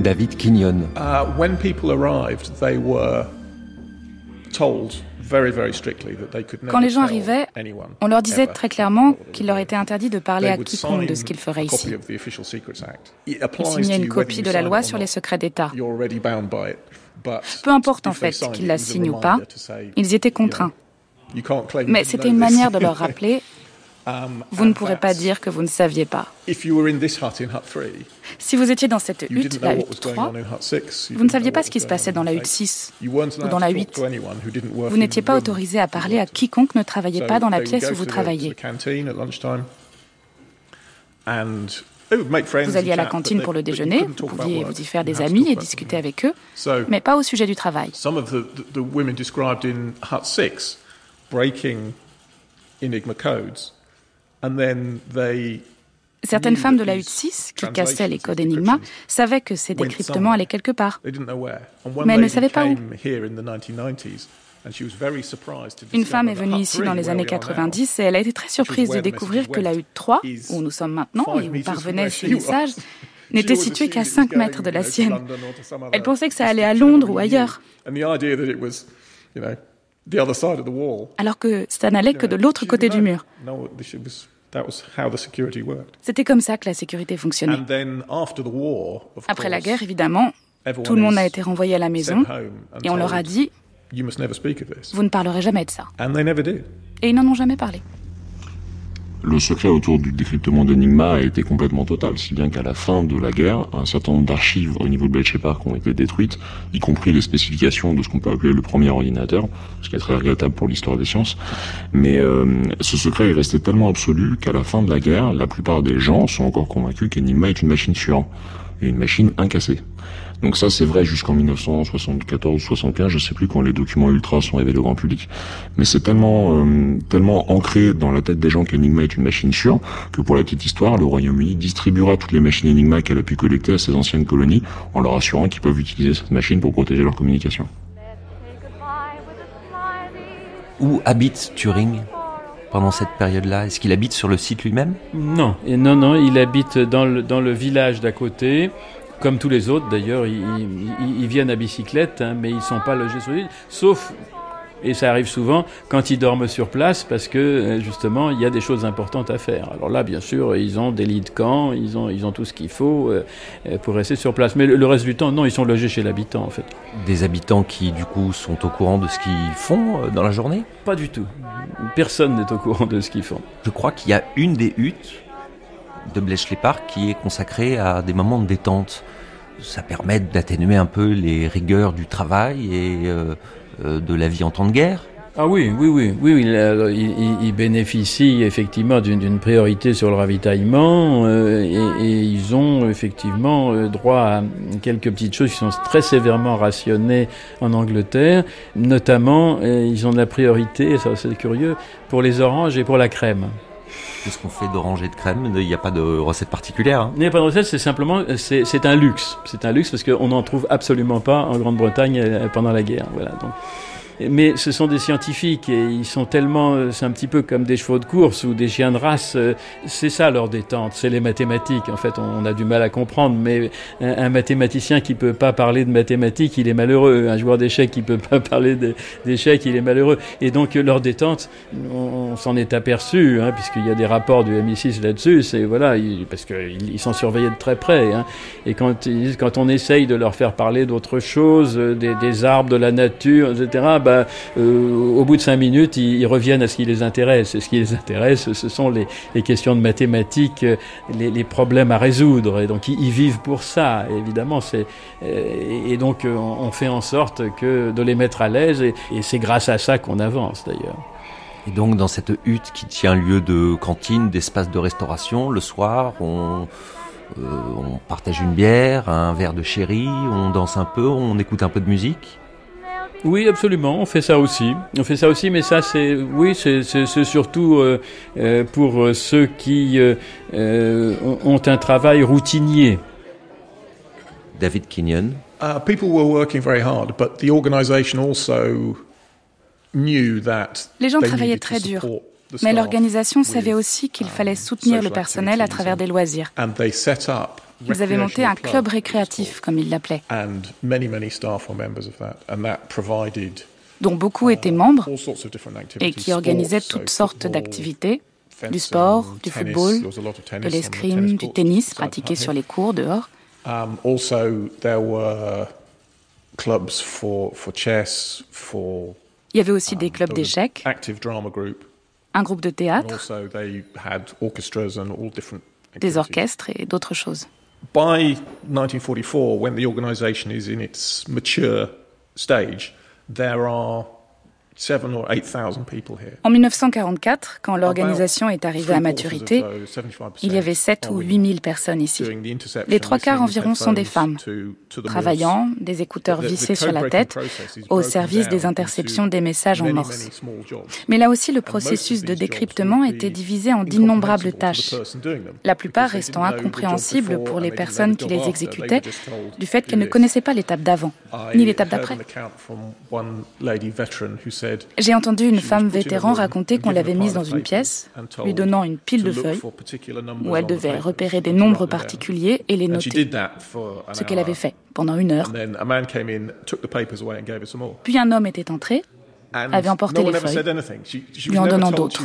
David Kenyon. Uh, when people arrived, they were told quand les gens arrivaient, on leur disait très clairement qu'il leur était interdit de parler à quiconque de ce qu'ils feraient ici. Ils signaient une copie de la loi sur les secrets d'État. Peu importe en fait qu'ils la signent ou pas, ils étaient contraints. Mais c'était une manière de leur rappeler vous ne pourrez pas dire que vous ne saviez pas. Si vous étiez dans cette hutte, la hutte 3, vous ne saviez pas ce qui se passait dans la hutte 6 ou dans la 8. Vous n'étiez pas autorisé à parler à quiconque ne travaillait pas dans la pièce où vous travailliez. Vous alliez à la cantine pour le déjeuner, vous pouviez vous y faire des amis et discuter avec eux, mais pas au sujet du travail. Enigma codes Certaines femmes de la hutte 6, qui cassaient les codes Enigma, savaient que ces décryptements allaient quelque part. Mais elles ne savaient pas où. Une femme est venue ici dans les années 90 et elle a été très surprise de découvrir que la hutte 3, où nous sommes maintenant et où parvenaient ces messages, n'était située qu'à 5 mètres de la sienne. Elle pensait que ça allait à Londres ou ailleurs. Alors que ça n'allait que de l'autre côté du mur. C'était comme ça que la sécurité fonctionnait. Après la guerre, évidemment, tout le monde a été renvoyé à la maison et on leur a dit Vous ne parlerez jamais de ça. Et ils n'en ont jamais parlé le secret autour du décryptement d'Enigma a été complètement total, si bien qu'à la fin de la guerre, un certain nombre d'archives au niveau de Bletchley Park ont été détruites, y compris les spécifications de ce qu'on peut appeler le premier ordinateur, ce qui est très regrettable pour l'histoire des sciences. Mais euh, ce secret est resté tellement absolu qu'à la fin de la guerre, la plupart des gens sont encore convaincus qu'Enigma est une machine sûre, et une machine incassée. Donc ça, c'est vrai jusqu'en 1974-75, je sais plus quand les documents ultra sont révélés au grand public. Mais c'est tellement, euh, tellement ancré dans la tête des gens qu'Enigma est une machine sûre que pour la petite histoire, le Royaume-Uni distribuera toutes les machines Enigma qu'elle a pu collecter à ses anciennes colonies en leur assurant qu'ils peuvent utiliser cette machine pour protéger leur communication. Où habite Turing? Pendant cette période-là? Est-ce qu'il habite sur le site lui-même? Non, et non, non, il habite dans le, dans le village d'à côté. Comme tous les autres d'ailleurs, ils, viennent à bicyclette, hein, mais ils ne sont pas logés sur l'île, sauf, et ça arrive souvent, quand ils dorment sur place, parce que euh, justement, il y a des choses importantes à faire. Alors là, bien sûr, ils ont des lits de camp, ils ont, ils ont tout ce qu'il faut euh, euh, pour rester sur place. Mais le, reste du temps, non, ils sont logés chez l'habitant en fait. Des habitants qui, du coup, sont au courant de ce qu'ils font dans la journée? Pas du tout. Personne n'est au courant de ce qu'ils font. Je crois qu'il y a une des huttes de Bletchley Park qui est consacré à des moments de détente. Ça permet d'atténuer un peu les rigueurs du travail et euh, de la vie en temps de guerre. Ah oui, oui, oui, oui, il, il, bénéficie effectivement d'une priorité sur le ravitaillement euh, et, ils ont effectivement droit à quelques petites choses qui sont très sévèrement rationnées en Angleterre. Notamment, ils ont la priorité, ça c'est curieux, pour les oranges et pour la crème. Qu'est-ce qu'on fait d'orange et de crème Il n'y a pas de recette particulière. Hein. Il n'y a pas de recette, c'est simplement, c'est un luxe. C'est un luxe parce qu'on n'en trouve absolument pas en Grande-Bretagne euh, pendant la guerre. Voilà. Mais ce sont des scientifiques et ils sont tellement, euh, c'est un petit peu comme des chevaux de course ou des chiens de race. Euh, c'est ça leur détente, c'est les mathématiques. En fait, on a du mal à comprendre, mais un, mathématicien qui peut pas parler de mathématiques, il est malheureux. Un joueur d'échecs qui peut pas *laughs* parler d'échecs, il est malheureux. Et donc leur détente, on, s'en est aperçu, hein, puisqu'il y a des rapports du MI6 là-dessus. C'est voilà, parce qu'ils ils sont surveillés de très près. Hein. Et quand, quand on essaye de leur faire parler d'autre chose, euh, des, des arbres, de la nature, etc bah, euh, au bout de cinq minutes, ils, reviennent à ce qui les intéresse. Et ce qui les intéresse, ce sont les, questions de mathématiques, euh, les, problèmes à résoudre. Et donc, ils, vivent pour ça, évidemment. Euh, et donc, on, fait en sorte que de les mettre à l'aise. Et, c'est grâce à ça qu'on avance, d'ailleurs. Et donc dans cette hutte qui tient lieu de cantine, d'espace de restauration, le soir, on, on partage une bière, un verre de sherry, on danse un peu, on écoute un peu de musique? Oui, absolument, on fait ça aussi. On fait ça aussi, mais ça, c'est oui, c'est surtout euh, euh, pour ceux qui ont un travail routinier. David Kenyon. Uh, people were working very hard, but the organisation also les gens travaillaient très dur, mais l'organisation savait aussi qu'il fallait soutenir le personnel à travers des loisirs. Ils avaient monté un club récréatif, comme ils l'appelaient, dont beaucoup étaient membres et qui organisaient toutes sortes d'activités, du sport, du football, de l'escrime, du tennis pratiqué sur les cours dehors. Um, also, there were clubs for, for chess, for il y avait aussi des clubs d'échecs, un groupe de théâtre, des orchestres et d'autres choses. By 1944, when the organization is in its mature stage, there are en 1944, quand l'organisation est arrivée à maturité, il y avait 7 ou 8 000 personnes ici. Les trois quarts environ sont des femmes, travaillant, des écouteurs vissés sur la tête, au service des interceptions des messages en morse. Mais là aussi, le processus de décryptement était divisé en d'innombrables tâches, la plupart restant incompréhensibles pour les personnes qui les exécutaient, du fait qu'elles ne connaissaient pas l'étape d'avant, ni l'étape d'après. J'ai entendu une femme vétéran raconter qu'on l'avait mise dans une pièce, lui donnant une pile de feuilles, où elle devait repérer des nombres particuliers et les noter. Ce qu'elle avait fait pendant une heure. Puis un homme était entré, avait emporté les feuilles, lui en donnant d'autres.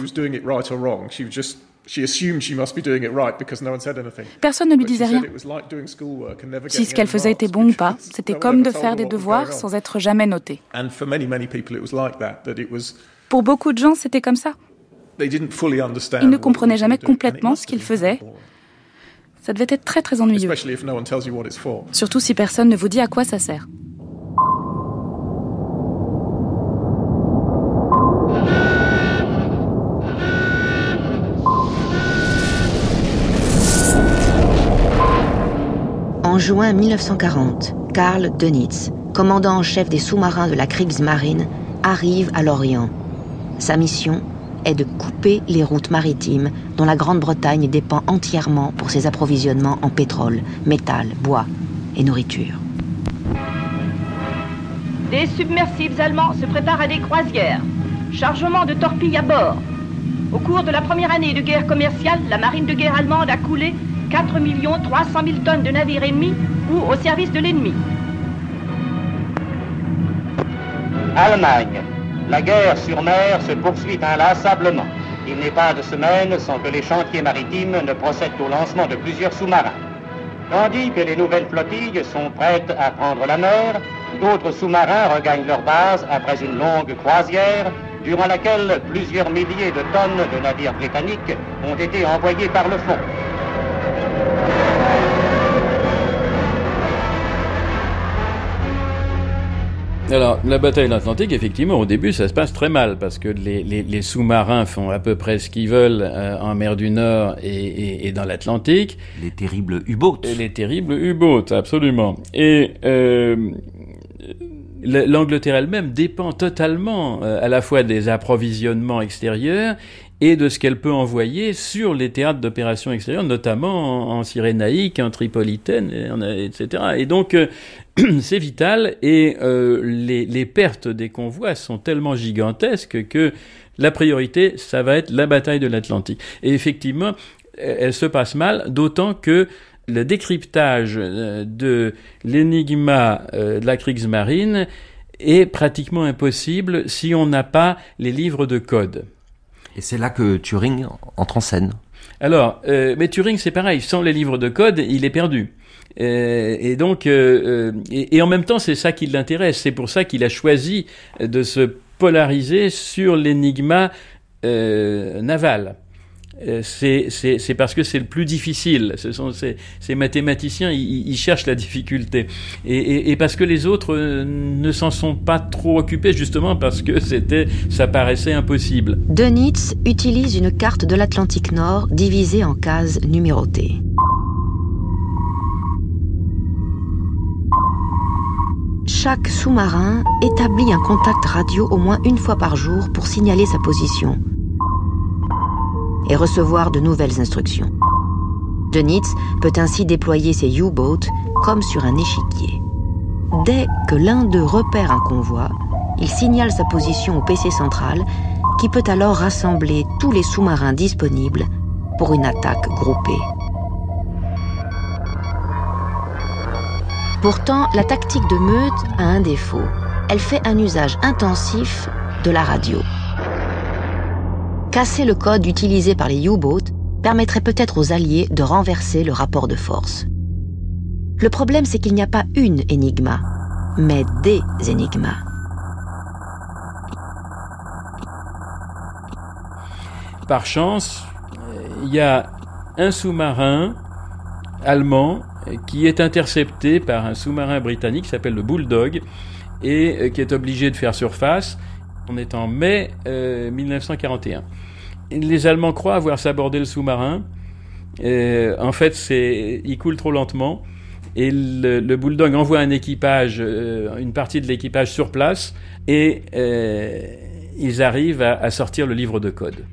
Personne ne lui disait rien. Si ce qu'elle faisait était bon ou pas, *laughs* c'était comme de faire des devoirs sans être jamais noté. Pour beaucoup de gens, c'était comme ça. Ils ne comprenaient jamais complètement ce qu'ils faisaient. Ça devait être très très ennuyeux. Surtout si personne ne vous dit à quoi ça sert. En juin 1940, Karl Dönitz, commandant en chef des sous-marins de la Kriegsmarine, arrive à l'Orient. Sa mission est de couper les routes maritimes dont la Grande-Bretagne dépend entièrement pour ses approvisionnements en pétrole, métal, bois et nourriture. Des submersibles allemands se préparent à des croisières. Chargement de torpilles à bord. Au cours de la première année de guerre commerciale, la marine de guerre allemande a coulé 4 300 000 tonnes de navires ennemis ou au service de l'ennemi. Allemagne. La guerre sur mer se poursuit inlassablement. Il n'est pas de semaine sans que les chantiers maritimes ne procèdent au lancement de plusieurs sous-marins. Tandis que les nouvelles flottilles sont prêtes à prendre la mer, d'autres sous-marins regagnent leur base après une longue croisière durant laquelle plusieurs milliers de tonnes de navires britanniques ont été envoyés par le fond. Alors, la bataille de l'Atlantique, effectivement, au début, ça se passe très mal parce que les, les, les sous-marins font à peu près ce qu'ils veulent euh, en mer du Nord et, et, et dans l'Atlantique. Les terribles U-boats. Les terribles U-boats, absolument. Et euh, l'Angleterre elle-même dépend totalement euh, à la fois des approvisionnements extérieurs et de ce qu'elle peut envoyer sur les théâtres d'opérations extérieures, notamment en, Cyrénaïque, en Tripolitaine, etc. Et donc, euh, *clears throat* c'est vital, et euh, les, pertes des convois sont tellement gigantesques que la priorité, ça va être la bataille de l'Atlantique. Et effectivement, elle se passe mal, d'autant que le décryptage euh, de l'énigma de la Kriegsmarine est pratiquement impossible si on n'a pas les livres de code. Et c'est là que Turing entre en scène. Alors, euh, mais Turing, c'est pareil. Sans les livres de code, il est perdu. Euh, et donc, euh, et, en même temps, c'est ça qui l'intéresse. C'est pour ça qu'il a choisi de se polariser sur l'énigma naval. Euh, c'est parce que c'est le plus difficile. Ces, mathématiciens, ils, cherchent la difficulté. Et parce que les autres euh, ne s'en sont pas trop occupés, justement parce que c'était, ça paraissait impossible. Dönitz utilise une carte de l'Atlantique Nord divisée en cases numérotées. Chaque sous-marin établit un contact radio au moins une fois par jour pour signaler sa position et recevoir de nouvelles instructions. Dönitz peut ainsi déployer ses U-boats comme sur un échiquier. Dès que l'un d'eux repère un convoi, il signale sa position au PC central qui peut alors rassembler tous les sous-marins disponibles pour une attaque groupée. Pourtant, la tactique de meute a un défaut. Elle fait un usage intensif de la radio. Casser le code utilisé par les U-boats permettrait peut-être aux Alliés de renverser le rapport de force. Le problème, c'est qu'il n'y a pas une énigma, mais des énigmas. Par chance, il y a un sous-marin allemand qui est intercepté par un sous-marin britannique qui s'appelle le Bulldog et euh, qui est obligé de faire surface. On est en mai 1941. Euh, Les Allemands croient avoir sabordé le sous-marin. Euh, en fait, il coule trop lentement. Et le, Bulldog envoie un équipage, une partie de l'équipage sur place, et ils arrivent à sortir le livre de code.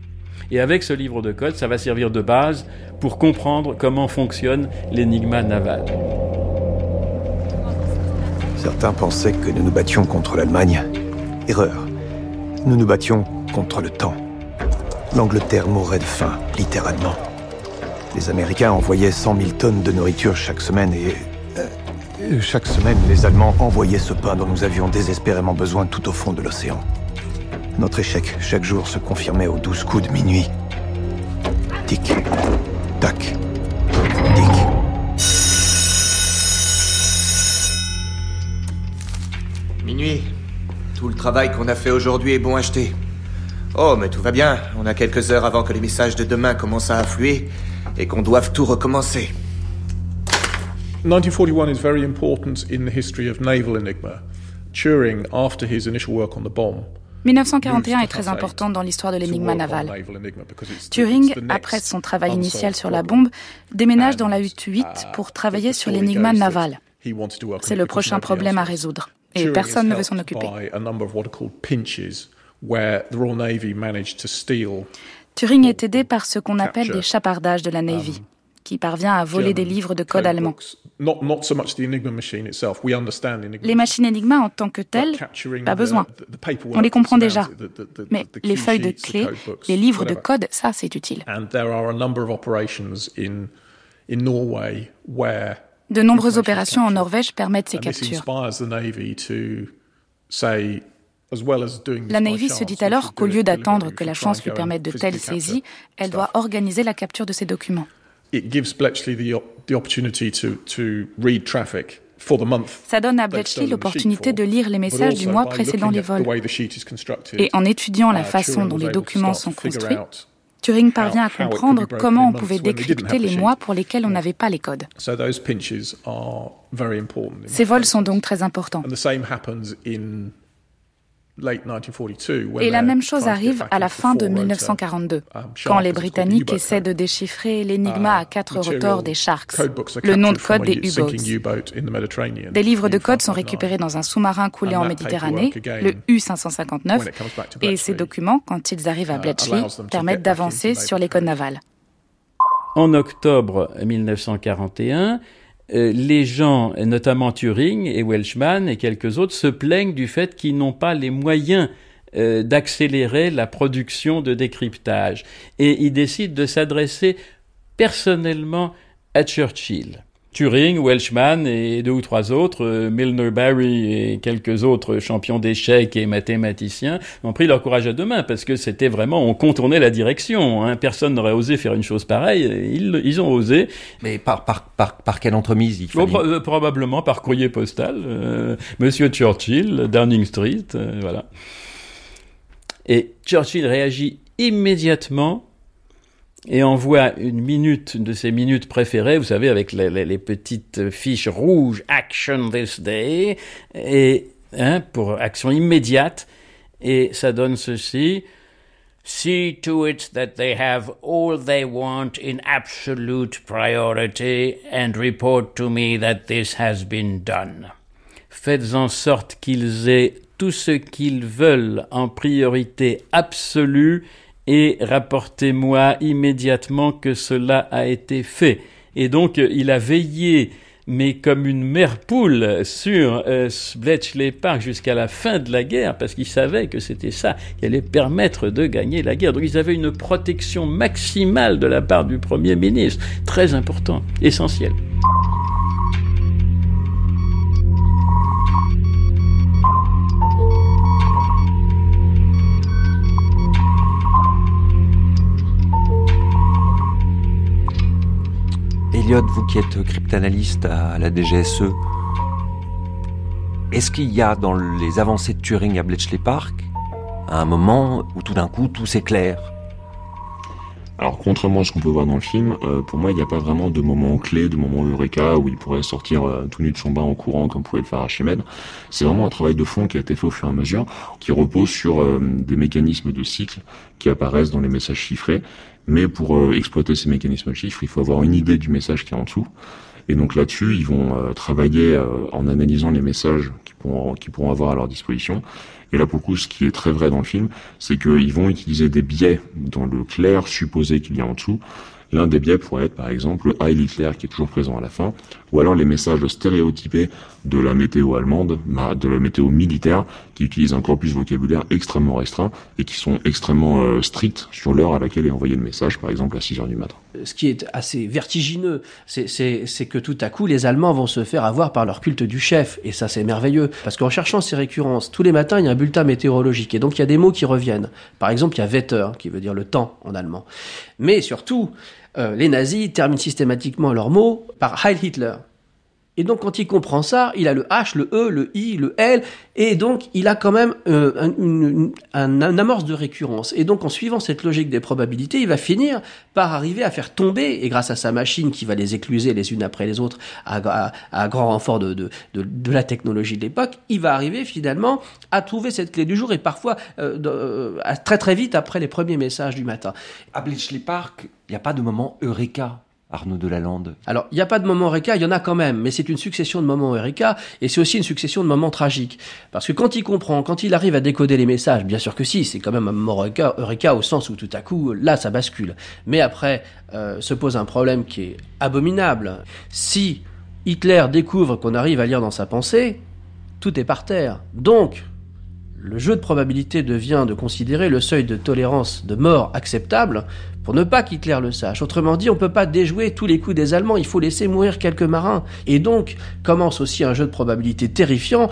Et avec ce livre de code, ça va servir de base pour comprendre comment fonctionne l'énigma naval. Certains pensaient que nous nous battions contre l'Allemagne. Erreur. Nous nous battions contre le temps. L'Angleterre mourrait de faim, littéralement. Les Américains envoyaient 100 000 tonnes de nourriture chaque semaine et... Euh, chaque semaine, les Allemands envoyaient ce pain dont nous avions désespérément besoin tout au fond de l'océan. Notre échec, chaque jour, se confirmait aux douze coups de minuit. Tic, tac, tic. Minuit. Tout le travail qu'on a fait aujourd'hui est bon acheté. Oh, mais tout va bien. On a quelques heures avant que les messages de demain commencent à affluer et qu'on doive tout recommencer. 1941 is very important in the history of naval enigma. Turing, after his initial work on the bomb, 1941 est très important dans l'histoire de l'énigme navale. Turing, après son travail initial sur la bombe, déménage dans la Hutte 8 pour travailler sur l'énigme navale. C'est le prochain problème à résoudre, et personne ne veut s'en occuper. Turing est aidé par ce qu'on appelle des chapardages de la Navy qui parvient à voler des livres de code allemand. Les machines Enigma en tant que telles, pas besoin. On les comprend déjà. Mais les feuilles de clés, les livres de code, ça c'est utile. De nombreuses opérations en Norvège permettent ces captures. La Navy se dit alors qu'au lieu d'attendre que la chance lui permette de telles saisies, elle doit organiser la capture de ces documents. Ça donne à Bletchley l'opportunité de lire les messages du mois précédant les vols. Et en étudiant la uh, façon dont les documents sont construits, Turing parvient à comprendre comment on pouvait décrypter les mois pour lesquels on n'avait pas les codes. Ces vols sont donc très importants. Et la même chose arrive à la fin de 1942, um, quand les Britanniques essaient de déchiffrer l'énigma à quatre rotors des Sharks, le nom de code des U-boats. Des livres de code sont récupérés dans un sous-marin coulé en Méditerranée, le U-559, et ces documents, quand ils arrivent à uh, Bletchley, permettent d'avancer sur les codes navals. En octobre 1941, euh, les gens, notamment Turing et Welshman et quelques autres, se plaignent du fait qu'ils n'ont pas les moyens euh, d'accélérer la production de décryptage. Et ils décident de s'adresser personnellement à Churchill. Turing, Welshman et deux ou trois autres, euh, Milner Barry et quelques autres champions d'échecs et mathématiciens ont pris leur courage à deux mains parce que c'était vraiment, on contournait la direction. Hein. Personne n'aurait osé faire une chose pareille. Ils, ils ont osé. Mais par, par, par, par quelle entremise il fallait... Euh, probablement par courrier postal. Euh, Monsieur Churchill, Downing Street, voilà. Et Churchill réagit immédiatement et envoie une minute, de ses minutes préférées, vous savez, avec les, petites fiches rouges, Action this day, et hein, pour action immédiate, et ça donne ceci. See to it that they have all they want in absolute priority and report to me that this has been done. Faites en sorte qu'ils aient tout ce qu'ils veulent en priorité absolue et rapportez-moi immédiatement que cela a été fait. Et donc il a veillé mais comme une mère poule sur euh, Bletchley Park jusqu'à la fin de la guerre, parce qu'il savait que c'était ça qui allait permettre de gagner la guerre. Donc ils avaient une protection maximale de la part du Premier ministre, très important, essentiel. Elliot, vous qui êtes cryptanalyste à la DGSE, est-ce qu'il y a dans les avancées de Turing à Bletchley Park un moment où tout d'un coup tout s'éclaire? Alors contrairement à ce qu'on peut voir dans le film, euh, pour moi il n'y a pas vraiment de moment clé, de moment eureka où il pourrait sortir euh, tout nu de son bain en courant comme pouvait le faire Archimède. C'est vraiment un travail de fond qui a été fait au fur et à mesure, qui repose sur euh, des mécanismes de cycle qui apparaissent dans les messages chiffrés mais pour exploiter ces mécanismes de chiffres, il faut avoir une idée du message qui est en dessous. Et donc là-dessus, ils vont euh, travailler euh, en analysant les messages qu'ils pourront, avoir à leur disposition. Et là, pour le coup, ce qui est très vrai dans le film, c'est qu'ils vont utiliser des biais dans le clair supposé qu'il y a en dessous L'un des biais pourrait être par exemple Heil Hitler qui est toujours présent à la fin, ou alors les messages stéréotypés de la météo allemande, de la météo militaire, qui utilisent un corpus vocabulaire extrêmement restreint et qui sont extrêmement euh, stricts sur l'heure à laquelle est envoyé le message, par exemple à 6 heures du matin. Ce qui est assez vertigineux, c'est que tout à coup, les Allemands vont se faire avoir par leur culte du chef, et ça c'est merveilleux, parce qu'en cherchant ces récurrences, tous les matins il y a un bulletin météorologique, et donc il y a des mots qui reviennent. Par exemple, il y a Wetter, qui veut dire le temps en allemand. Mais surtout, euh, les nazis terminent systématiquement leurs mots par Heil Hitler. Et donc quand il comprend ça, il a le H, le E, le I, le L, et donc il a quand même euh, un, amorce de récurrence. Et donc en suivant cette logique des probabilités, il va finir par arriver à faire tomber, et grâce à sa machine qui va les écluser les unes après les autres à, grand renfort de, de, la technologie de l'époque, il va arriver finalement à trouver cette clé du jour, et parfois euh, très très vite après les premiers messages du matin. À Bletchley Park, il n'y a pas de moment eureka Arnaud Delalande Alors, il n'y a pas de moment Eureka, il y en a quand même, mais c'est une succession de moments Eureka, et c'est aussi une succession de moments tragiques. Parce que quand il comprend, quand il arrive à décoder les messages, bien sûr que si, c'est quand même un moment Eureka, au sens où tout à coup, là, ça bascule. Mais après, euh, se pose un problème qui est abominable. Si Hitler découvre qu'on arrive à lire dans sa pensée, tout est par terre. Donc, le jeu de probabilité devient de considérer le seuil de tolérance de mort acceptable pour ne pas qu'Hitler le sache. Autrement dit, on ne peut pas déjouer tous les coups des Allemands, il faut laisser mourir quelques marins. Et donc commence aussi un jeu de probabilité terrifiant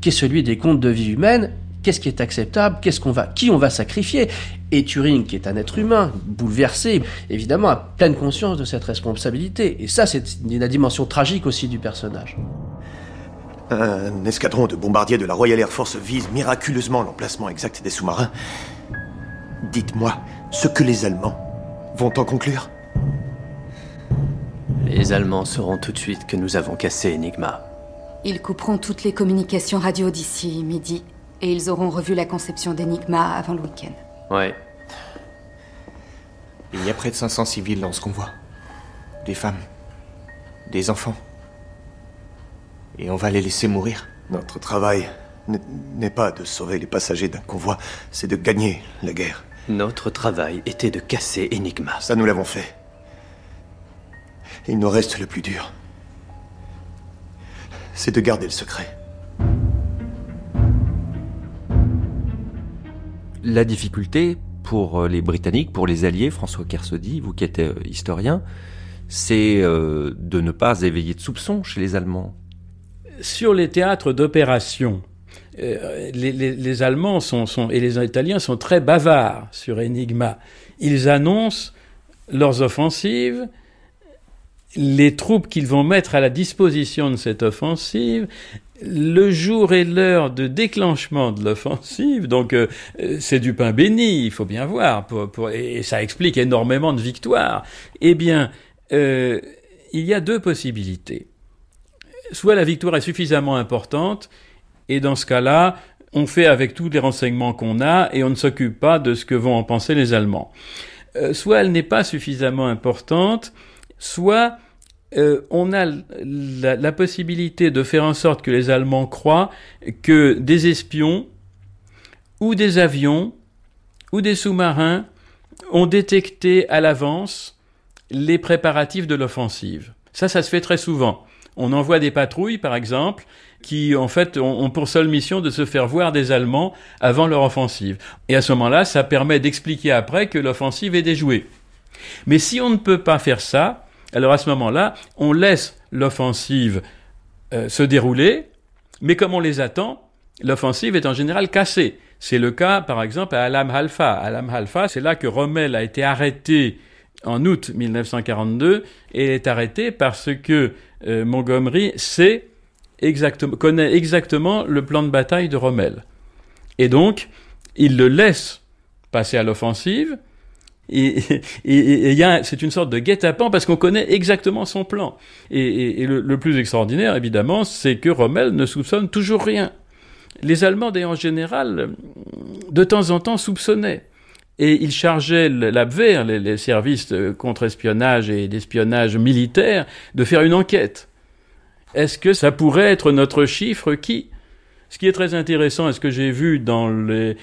qui est celui des comptes de vie humaine. Qu'est-ce qui est acceptable? Qu'est-ce qu'on va, qui on va sacrifier? Et Turing, qui est un être humain bouleversé, évidemment, a pleine conscience de cette responsabilité. Et ça, c'est la dimension tragique aussi du personnage. Un escadron de bombardiers de la Royal Air Force vise miraculeusement l'emplacement exact des sous-marins. Dites-moi ce que les Allemands vont en conclure? Les Allemands sauront tout de suite que nous avons cassé Enigma. Ils couperont toutes les communications radio d'ici midi, et ils auront revu la conception d'Enigma avant le week-end. Ouais. Il y a près de 500 civils dans ce convoi. Des femmes, des enfants. Et on va les laisser mourir. Notre travail n'est pas de sauver les passagers d'un convoi, c'est de gagner la guerre. Notre travail était de casser Enigma. Ça, nous l'avons fait. Il nous reste le plus dur. C'est de garder le secret. La difficulté pour euh, les Britanniques, pour les Alliés, François Kersaudy, vous qui êtes euh, historien, c'est euh, de ne pas éveiller de soupçons chez les Allemands sur les théâtres d'opération, euh, les, Allemands sont, et les Italiens sont très bavards sur Enigma. Ils annoncent leurs offensives, les troupes qu'ils vont mettre à la disposition de cette offensive, le jour et l'heure de déclenchement de l'offensive, donc euh, c'est du pain béni, il faut bien voir, et ça explique énormément de victoires, eh bien, euh, il y a deux possibilités. Soit la victoire est suffisamment importante, et dans ce cas-là, on fait avec tous les renseignements qu'on a, et on ne s'occupe pas de ce que vont en penser les Allemands. Euh, soit elle n'est pas suffisamment importante, soit euh, on a la, possibilité de faire en sorte que les Allemands croient que des espions ou des avions ou des sous-marins ont détecté à l'avance les préparatifs de l'offensive. Ça, ça se fait très souvent. On envoie des patrouilles, par exemple, qui en fait ont, pour seule mission de se faire voir des Allemands avant leur offensive. Et à ce moment-là, ça permet d'expliquer après que l'offensive est déjouée. Mais si on ne peut pas faire ça, alors à ce moment-là, on laisse l'offensive euh, se dérouler, mais comme on les attend, l'offensive est en général cassée. C'est le cas, par exemple, à Alam Halfa. Alam Halfa, c'est là que Rommel a été arrêté en août 1942 et est arrêté parce que euh, Montgomery sait exactement, connaît exactement le plan de bataille de Rommel. Et donc, il le laisse passer à l'offensive, et, c'est une sorte de guet-apens parce qu'on connaît exactement son plan. Et, le, plus extraordinaire, évidemment, c'est que Rommel ne soupçonne toujours rien. Les Allemands, en général, de temps en temps soupçonnaient. Et ils chargeaient l'Abwehr, les, les services de contre-espionnage et d'espionnage militaire, de faire une enquête. Est-ce que ça pourrait être notre chiffre qui? Ce qui est très intéressant, et ce que j'ai vu dans le,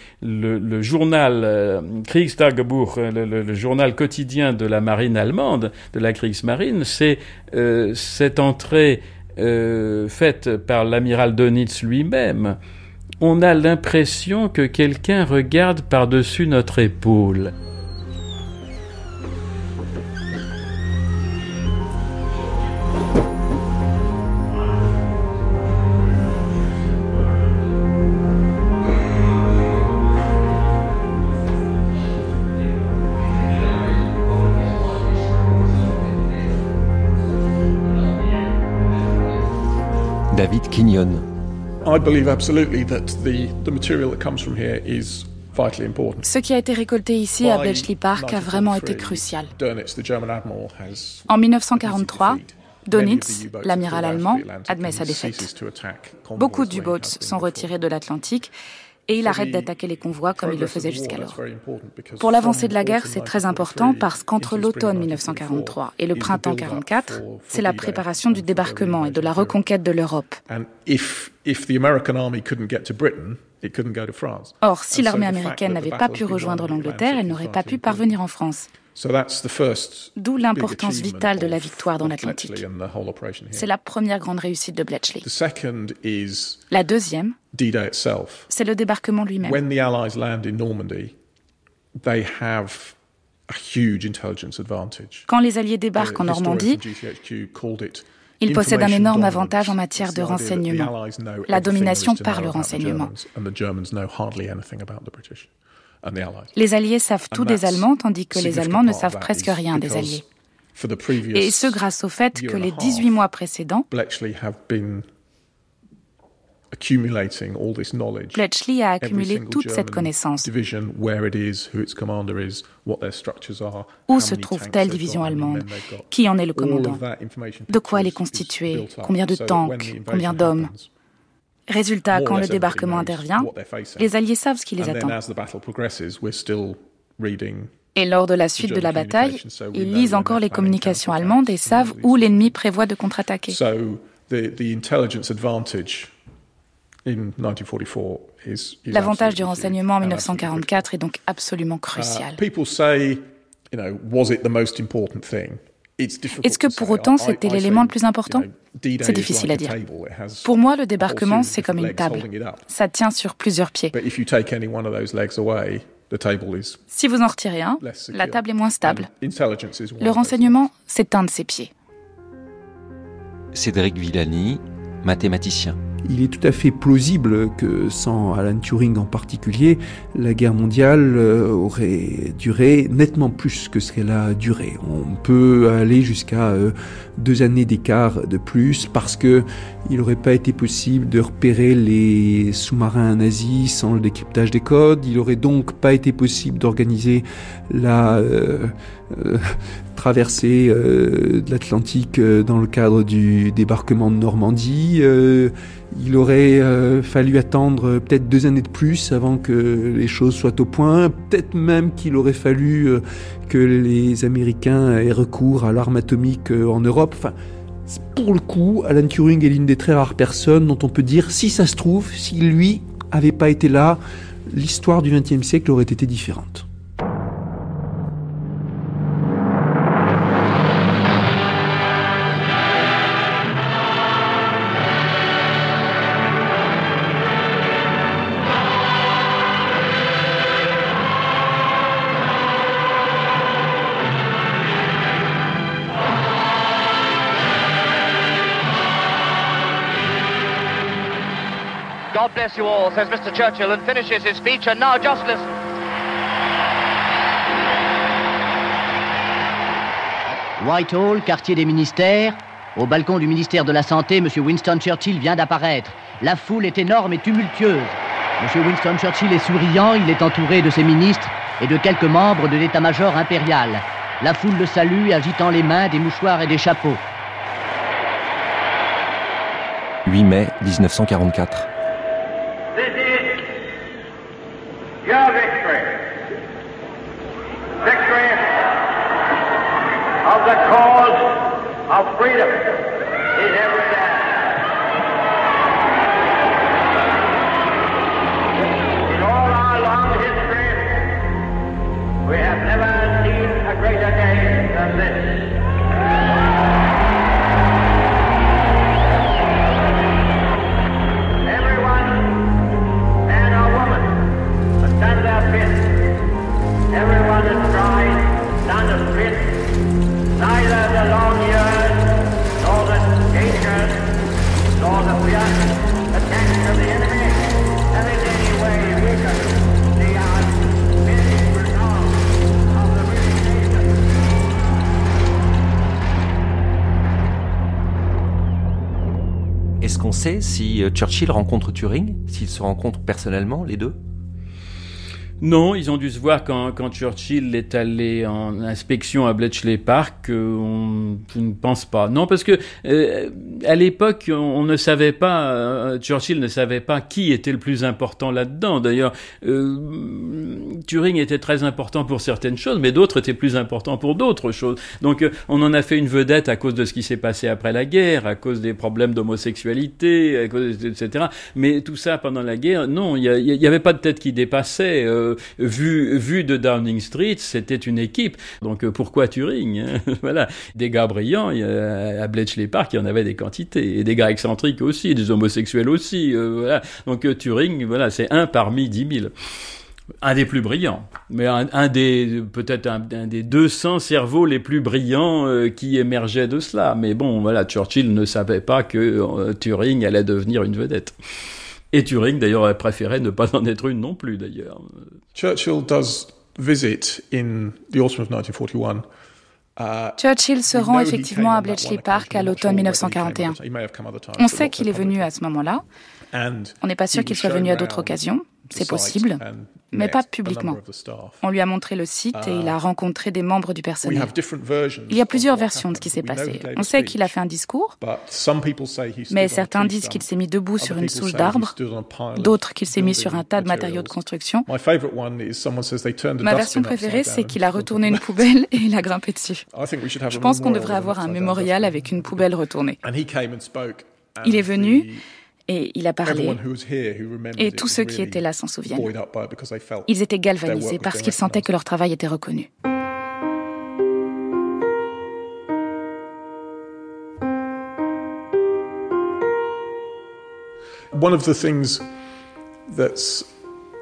journal euh, Kriegstagebuch, euh, le, journal quotidien de la marine allemande, de la Kriegsmarine, c'est euh, cette entrée faite par l'amiral Donitz lui-même. On a l'impression que quelqu'un regarde par-dessus notre épaule. David Quignon. Ce qui a été récolté ici à Bletchley Park a vraiment été crucial. En 1943, Donitz, l'amiral allemand, admet sa défaite. Beaucoup d'U-boats sont retirés de l'Atlantique et il arrête d'attaquer les convois comme il le faisait jusqu'alors. Pour l'avancée de la guerre, c'est très important parce qu'entre l'automne 1943 et le printemps 1944, c'est la préparation du débarquement et de la reconquête de l'Europe. Or, si l'armée américaine n'avait pas pu rejoindre l'Angleterre, elle n'aurait pas pu parvenir en France. D'où l'importance vitale de la victoire dans l'Atlantique. C'est la première grande réussite de Bletchley. La deuxième, c'est le débarquement lui-même. Quand les Alliés débarquent en Normandie, ils possèdent un énorme avantage en matière de renseignement, la domination par le renseignement. Les Alliés savent tout des Allemands, tandis que les Allemands ne savent presque rien des Alliés. Et ce grâce au fait que les 18 mois précédents, Bletchley a accumulé toute cette connaissance. Où se trouve telle division allemande Qui en est le commandant? De quoi elle est constituée Combien de tanks? Combien d'hommes? Résultat, quand le débarquement intervient, les Alliés savent ce qui les attend. Et lors de la suite de la bataille, ils lisent encore les communications allemandes et savent où l'ennemi prévoit de contre-attaquer. L'avantage du renseignement en 1944 est donc absolument crucial. Est-ce que pour autant c'était l'élément le plus important C'est difficile à dire. Pour moi, le débarquement, c'est comme une table. Ça tient sur plusieurs pieds. Si vous en retirez un, la table est moins stable. Le renseignement, c'est un de ses pieds. Cédric Villani, mathématicien. Il est tout à fait plausible que sans Alan Turing en particulier, la guerre mondiale euh, aurait duré nettement plus que ce qu'elle a duré. On peut aller jusqu'à euh, deux années d'écart de plus parce que il n'aurait pas été possible de repérer les sous-marins nazis sans le décryptage des codes. Il n'aurait donc pas été possible d'organiser la euh, *laughs* traversée de l'Atlantique dans le cadre du débarquement de Normandie. Il aurait fallu attendre peut-être deux années de plus avant que les choses soient au point. Peut-être même qu'il aurait fallu que les Américains aient recours à l'arme atomique en Europe. Enfin, pour le coup, Alan Turing est l'une des très rares personnes dont on peut dire, si ça se trouve, si lui avait pas été là, l'histoire du XXe siècle aurait été différente. All, says Mr. Churchill, and finishes his speech. And now just listen. Whitehall, quartier des ministères. Au balcon du ministère de la Santé, M. Winston Churchill vient d'apparaître. La foule est énorme et tumultueuse. M. Winston Churchill est souriant, il est entouré de ses ministres et de quelques membres de l'état-major impérial. La foule le salue, agitant les mains, des mouchoirs et des chapeaux. 8 mai 1944. Your victory. Victory of the cause of freedom is every day. Si euh, Churchill rencontre Turing, s'ils se rencontrent personnellement, les deux? Non, ils ont dû se voir quand, quand Churchill est allé en inspection à Bletchley Park. Euh, on, je ne pense pas. Non, parce que euh, à l'époque, on, ne savait pas. Euh, Churchill ne savait pas qui était le plus important là-dedans. D'ailleurs, Turing était très important pour certaines choses, mais d'autres étaient plus importants pour d'autres choses. Donc, on en a fait une vedette à cause de ce qui s'est passé après la guerre, à cause des problèmes d'homosexualité, etc. Mais tout ça pendant la guerre, non, il n'y avait pas de tête qui dépassait. Euh, vu, vu de Downing Street, c'était une équipe. Donc euh, pourquoi Turing hein? *laughs* Voilà, des gars brillants, à Bletchley Park, il y en avait des quantités, et des gars excentriques aussi, des homosexuels aussi. Euh, voilà. Donc Turing, voilà, c'est un parmi dix mille un des plus brillants, mais un, des peut-être un, des 200 cerveaux les plus brillants qui émergeaient de cela. Mais bon, voilà, Churchill ne savait pas que Turing allait devenir une vedette. Et Turing, d'ailleurs, a préféré ne pas en être une non plus, d'ailleurs. Churchill does visit in the autumn of 1941. Uh, Churchill se rend effectivement à Bletchley Park à l'automne 1941. On sait qu'il est venu à ce moment-là. On n'est pas sûr qu'il soit venu à d'autres occasions. C'est possible mais pas publiquement. On lui a montré le site et il a uh, rencontré des membres du personnel. Il y a plusieurs versions de ce qui s'est passé. On sait qu'il a fait un discours, mais certains disent qu'il s'est mis debout sur une souche d'arbre, d'autres qu'il s'est mis sur un tas de matériaux de construction. Ma version préférée, c'est qu'il a retourné une poubelle et il a grimpé dessus. *laughs* Je pense qu'on devrait avoir un mémorial avec une poubelle retournée. Il est venu et il a parlé. Et tous ceux qui étaient là s'en souviennent. Ils étaient galvanisés parce qu'ils sentaient que leur travail était reconnu. One of the things that's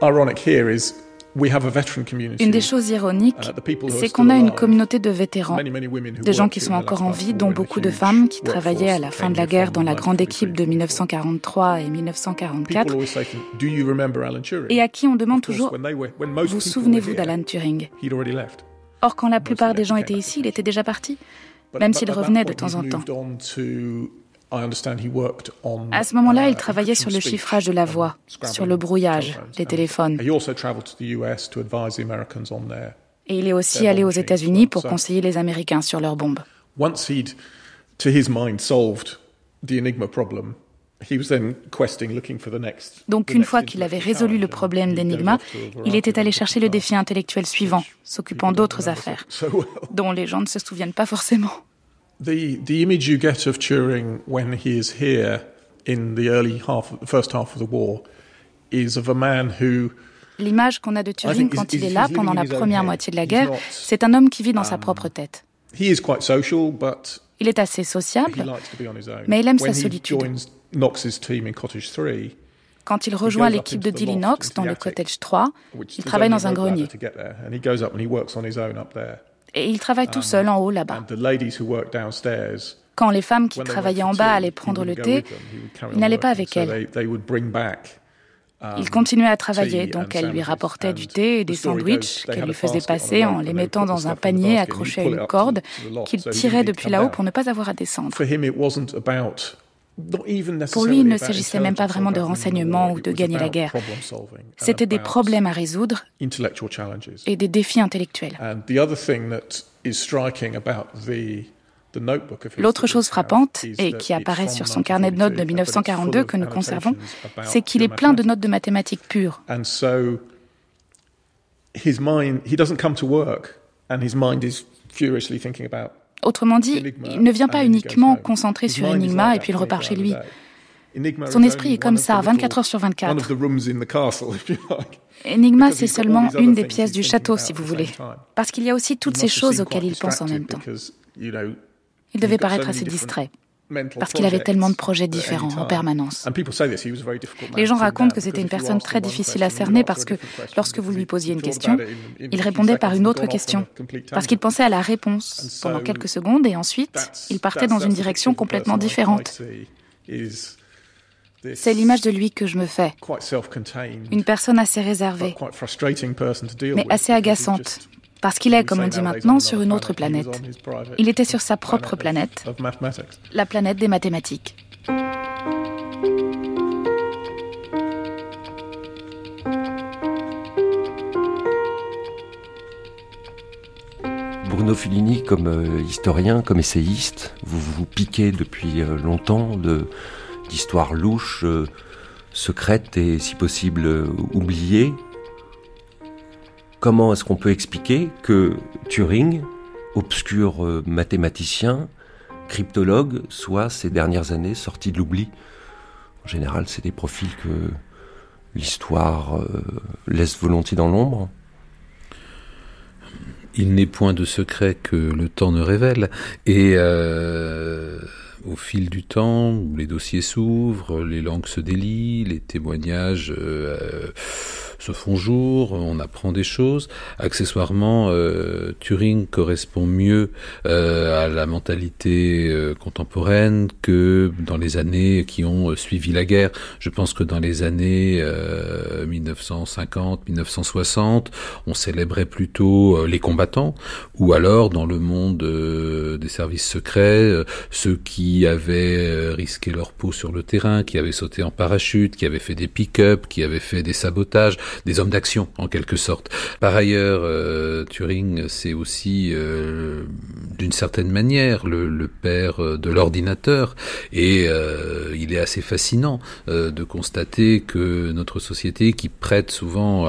ironic here is Une des choses ironiques, uh, c'est qu'on a une communauté de vétérans, des gens qui sont encore en vie, dont beaucoup de femmes qui travaillaient à la fin de la guerre dans la grande équipe de 1943 et 1944, et à qui on demande toujours Vous souvenez-vous d'Alan Turing? Or, quand la plupart des gens étaient ici, il était déjà parti, même s'il revenait de temps en temps. À ce moment-là, il travaillait sur le chiffrage de la voix, sur le brouillage des téléphones. Et il est aussi allé aux États-Unis pour conseiller les Américains sur leurs bombes. Donc une fois qu'il avait résolu le problème d'Enigma, il était allé chercher le défi intellectuel suivant, s'occupant d'autres affaires, *laughs* dont les gens ne se souviennent pas forcément. The the image you get of Turing when he is here in the early half, the first half of the war, is of a man who L'image qu'on a de Turing quand il est là pendant la première moitié de la guerre, c'est un homme qui vit dans sa um, propre tête. He is quite social, but il est assez sociable, mais il aime sa solitude. Quand il rejoint l'équipe de Dilly Knox dans le Cottage 3, il travaille dans un grenier. Et il travaille tout seul en haut là-bas. Quand les femmes qui travaillaient en bas allaient prendre le thé, il n'allait pas avec elles. Il continuait à travailler, donc elle lui rapportait du thé et des sandwichs qu'elle lui faisait passer en les mettant dans un panier accroché à une corde qu'il tirait depuis là-haut pour ne pas avoir à descendre. Pour lui, il ne s'agissait même pas vraiment de renseignements ou de gagner la guerre. C'était des problèmes à résoudre et des défis intellectuels. L'autre chose frappante, et qui apparaît sur son carnet de notes de 1942 que nous conservons, c'est qu'il est plein de notes de mathématiques pures. Autrement dit, il ne vient pas uniquement concentré sur Enigma et puis il repart chez lui. Son esprit est comme ça, 24 heures sur 24. Enigma, c'est seulement une des pièces du château, si vous voulez. Parce qu'il y a aussi toutes ces choses auxquelles il pense en même temps. Il devait paraître assez distrait parce qu'il avait tellement de projets différents en permanence. Les gens racontent que c'était une personne très difficile à cerner parce que lorsque vous lui posiez une question, il répondait par une autre question, parce qu'il pensait à la réponse pendant quelques secondes et ensuite il partait dans une direction complètement différente. C'est l'image de lui que je me fais. Une personne assez réservée, mais assez agaçante, parce qu'il est, comme on dit maintenant, sur une autre planète. Il était sur sa propre planète, la planète des mathématiques. Bruno Fulini, comme euh, historien, comme essayiste, vous vous piquez depuis euh, longtemps d'histoires louches, euh, secrètes et si possible oubliées. Comment est-ce qu'on peut expliquer que Turing, obscur euh, mathématicien, cryptologue, soit ces dernières années sorti de l'oubli? En général, c'est des profils que l'histoire euh, laisse volontiers dans l'ombre. Il n'est point de secret que le temps ne révèle. Et euh, au fil du temps, les dossiers s'ouvrent, les langues se délient, les témoignages se font jour, on apprend des choses. Accessoirement, euh, Turing correspond mieux euh, à la mentalité euh, contemporaine que dans les années qui ont suivi la guerre. Je pense que dans les années 1950, 1960, on célébrait plutôt les combattants, ou alors dans le monde des services secrets, ceux qui avaient risqué leur peau sur le terrain, qui avaient sauté en parachute, qui avaient fait des pick-up, qui avaient fait des sabotages des hommes d'action en quelque sorte. Par ailleurs, euh, Turing, c'est aussi euh, d'une certaine manière le, le père de l'ordinateur et euh, il est assez fascinant de constater que notre société qui prête souvent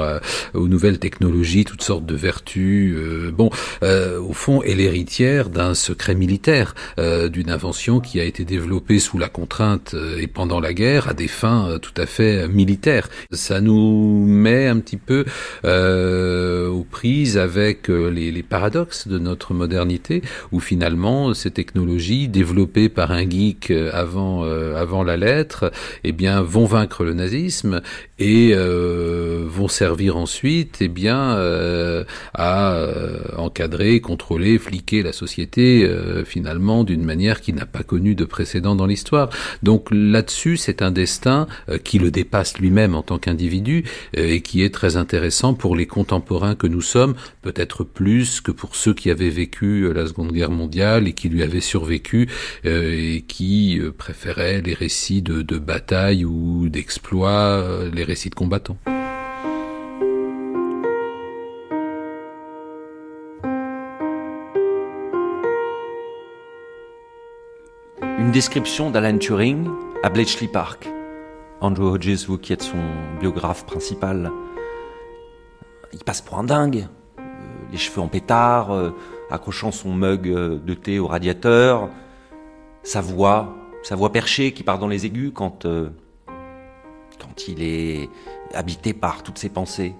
aux nouvelles technologies toutes sortes de vertus, bon, au fond est l'héritière d'un secret militaire, d'une invention qui qui a été développé sous la contrainte et pendant la guerre à des fins tout à fait militaires. Ça nous met un petit peu aux prises avec les, paradoxes de notre modernité, où finalement ces technologies développées par un geek avant avant la lettre, eh bien vont vaincre le nazisme et euh, vont servir ensuite eh bien euh, à euh, encadrer, contrôler, fliquer la société finalement d'une manière qui n'a pas connu de précédent dans l'histoire. Donc là-dessus, c'est un destin qui le dépasse lui-même en tant qu'individu et qui est très intéressant pour les contemporains que nous sommes, peut-être plus que pour ceux qui avaient vécu la Seconde Guerre mondiale et qui lui avaient survécu et qui préféraient les récits de, de bataille ou d'exploits les récits de combattants. Une description d'Alan Turing à Bletchley Park. Andrew Hodges, vous qui êtes son biographe principal, il passe pour un dingue. Euh, les cheveux en pétard, euh, accrochant son mug euh, de thé au radiateur, sa voix, sa voix perchée qui part dans les aigus quand quand il est habité par toutes ses pensées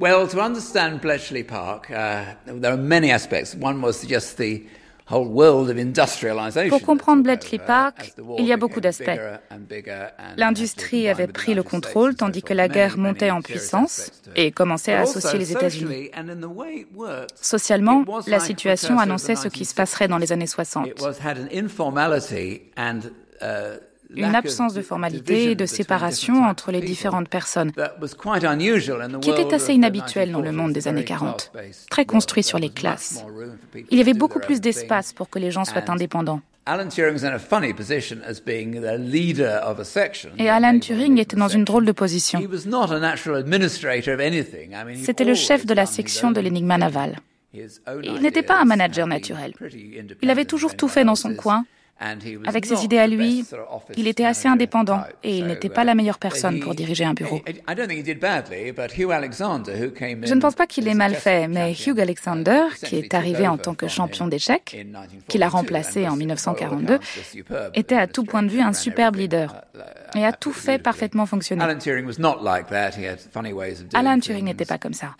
Well, to understand Bletchley Park, uh, there are many aspects. One was just the Pour comprendre Bletchley Park, il y a beaucoup d'aspects. L'industrie avait pris le contrôle tandis que la guerre montait en puissance et commençait à associer les États-Unis. Socialement, la situation annonçait ce qui se passerait dans les années 60 une absence de formalité et de séparation entre les différentes personnes, qui était assez inhabituelle dans le monde des années 40, très construit sur les classes. Il y avait beaucoup plus d'espace pour que les gens soient indépendants. Et Alan Turing était dans une drôle de position. C'était le chef de la section de l'énigme naval. Il n'était pas un manager naturel. Il avait toujours tout fait dans son coin avec ses idées à lui, il était assez indépendant et il n'était pas la meilleure personne pour diriger un bureau. Je ne pense pas qu'il ait mal fait, mais Hugh Alexander, qui est arrivé en tant que champion d'échecs, qui l'a remplacé en 1942, était à tout point de vue un superbe leader et a tout fait parfaitement fonctionner. Alan Turing n'était pas comme ça.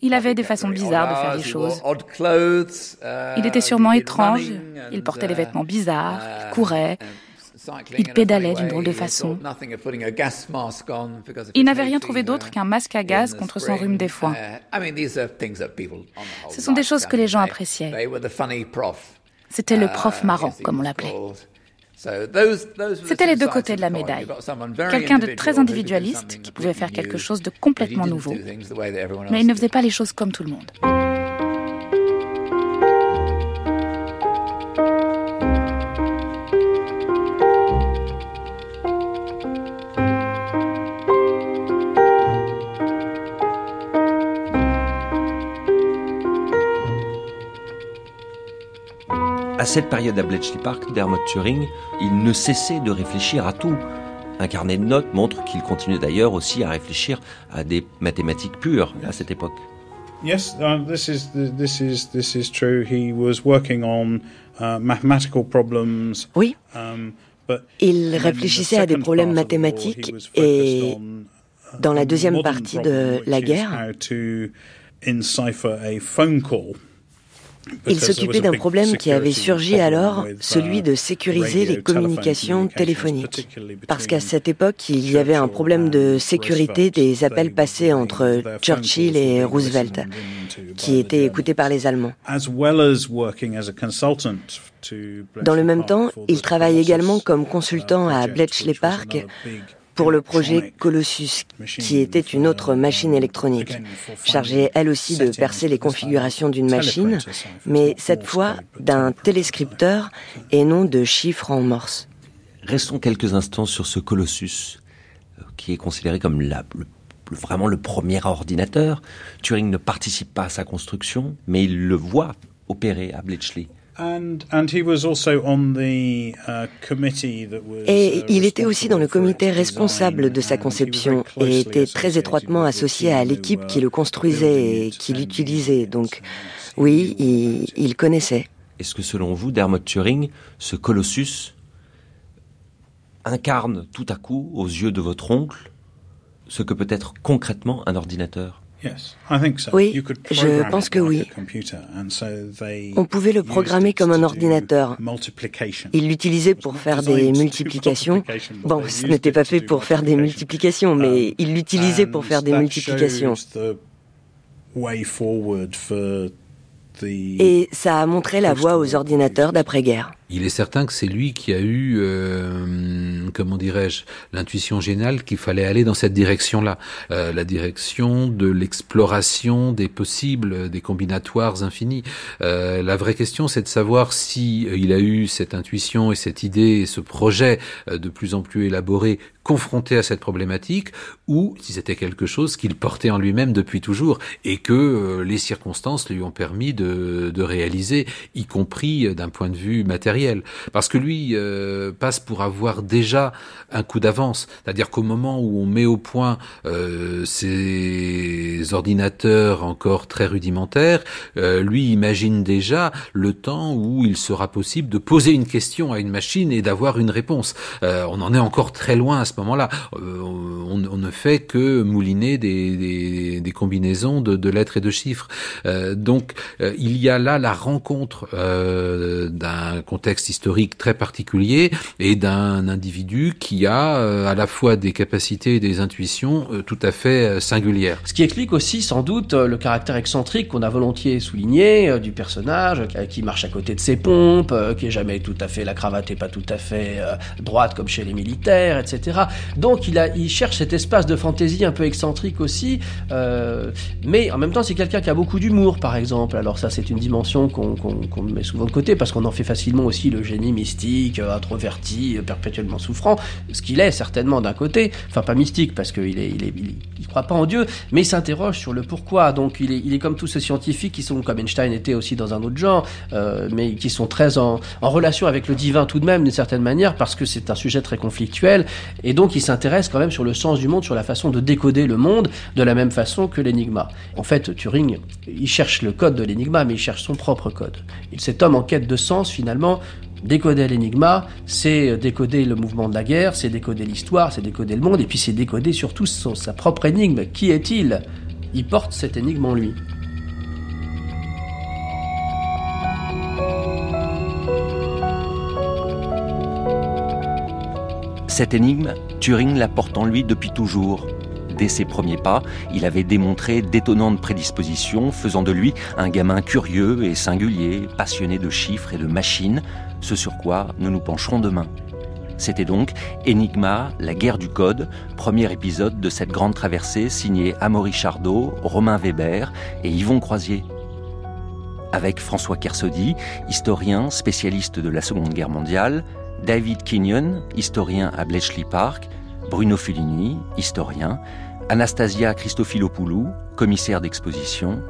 Il avait des façons bizarres de faire les choses. Il était sûrement étrange, il portait des vêtements bizarres, il courait, il pédalait d'une drôle de façon. Il n'avait rien trouvé d'autre qu'un masque à gaz contre son rhume des foins. Ce sont des choses que les gens appréciaient. C'était le prof marrant, comme on l'appelait. C'était les deux côtés de la médaille. Quelqu'un de très individualiste qui pouvait faire quelque chose de complètement nouveau, mais il ne faisait pas les choses comme tout le monde. À cette période à Bletchley Park, Dermot Turing, il ne cessait de réfléchir à tout. Un carnet de notes montre qu'il continuait d'ailleurs aussi à réfléchir à des mathématiques pures à cette époque. Yes, uh, this is this is this is true. He was working on uh, mathematical problems. Oui. Um, il réfléchissait à des problèmes mathématiques et dans la deuxième partie de la guerre, il s'occupait d'un problème qui avait surgi alors, celui de sécuriser les communications téléphoniques. Parce qu'à cette époque, il y avait un problème de sécurité des appels passés entre Churchill et Roosevelt, qui étaient écoutés par les Allemands. Dans le même temps, il travaille également comme consultant à Bletchley Park pour le projet Colossus, qui était une autre machine électronique, chargée elle aussi de percer les configurations d'une machine, mais cette fois d'un téléscripteur et non de chiffres en morse. Restons quelques instants sur ce Colossus, euh, qui est considéré comme la, vraiment le premier ordinateur. Turing ne participe pas à sa construction, mais il le voit opérer à Bletchley. Et il était aussi dans le comité responsable de sa conception et était très étroitement associé à l'équipe qui le construisait et qui l'utilisait. Donc, oui, il, connaissait. Est-ce que selon vous, Dermot Turing, ce colossus incarne tout à coup, aux yeux de votre oncle, ce que peut être concrètement un ordinateur? Oui, je pense que oui. On pouvait le programmer comme un ordinateur. Il l'utilisait pour faire des multiplications. Bon, ce n'était pas fait pour faire des multiplications, mais um, il l'utilisait pour faire des multiplications. Et ça a montré la voie aux ordinateurs d'après-guerre. Il est certain que c'est lui qui a eu, euh, comment dirais-je, l'intuition géniale qu'il fallait aller dans cette direction-là, euh, la direction de l'exploration des possibles, des combinatoires infinis. Euh, la vraie question, c'est de savoir si euh, il a eu cette intuition et cette idée et ce projet euh, de plus en plus élaboré confronté à cette problématique ou si c'était quelque chose qu'il portait en lui-même depuis toujours et que euh, les circonstances lui ont permis de, de réaliser, y compris d'un point de vue matériel parce que lui euh, passe pour avoir déjà un coup d'avance. C'est-à-dire qu'au moment où on met au point euh, ces ordinateurs encore très rudimentaires, euh, lui imagine déjà le temps où il sera possible de poser une question à une machine et d'avoir une réponse. on en est encore très loin à ce moment-là. On, ne fait que mouliner des, des, combinaisons de, de, lettres et de chiffres. donc il y a là la rencontre d'un contexte historique très particulier et d'un individu qui a euh, à la fois des capacités et des intuitions euh, tout à fait euh, singulières. Ce qui explique aussi sans doute le caractère excentrique qu'on a volontiers souligné du personnage, qui marche à côté de ses pompes, qui est jamais tout à fait, la cravate est pas tout à fait droite comme chez les militaires, etc. Donc il cherche cet espace de fantaisie un peu excentrique aussi, mais en même temps c'est quelqu'un qui a beaucoup d'humour par exemple. Alors ça c'est une dimension qu'on met souvent de côté parce qu'on en fait facilement aussi le génie mystique, euh, introverti, euh, perpétuellement souffrant, ce qu'il est certainement d'un côté, enfin pas mystique parce qu'il est, il croit pas en Dieu, mais il s'interroge sur le pourquoi. Donc il est, il est comme tous ces scientifiques qui sont, comme Einstein était aussi dans un autre genre, euh, mais qui sont très en, relation avec le divin tout de même d'une certaine manière parce que c'est un sujet très conflictuel et donc il s'intéresse quand même sur le sens du monde, sur la façon de décoder le monde de la même façon que l'énigma. En fait, Turing, il cherche le code de l'énigma, mais il cherche son propre code. Cet homme en quête de sens finalement Décoder l'énigma, c'est décoder le mouvement de la guerre, c'est décoder l'histoire, c'est décoder le monde, et puis c'est décoder surtout sa propre énigme. Qui est-il? Il porte cette énigme en lui. Cette énigme, Turing la porte en lui depuis toujours. Dès ses premiers pas, il avait démontré d'étonnantes prédispositions, faisant de lui un gamin curieux et singulier, passionné de chiffres et de machines, ce sur quoi nous nous pencherons demain. C'était donc Enigma, la guerre du code, premier épisode de cette grande traversée signée Amaury Chardot, Romain Weber et Yvon Croisier. Avec François Kersaudy, historien spécialiste de la Seconde Guerre mondiale, David Kenyon, historien à Bletchley Park, Bruno Fulini, historien, Anastasia Christofilopoulou, commissaire d'exposition,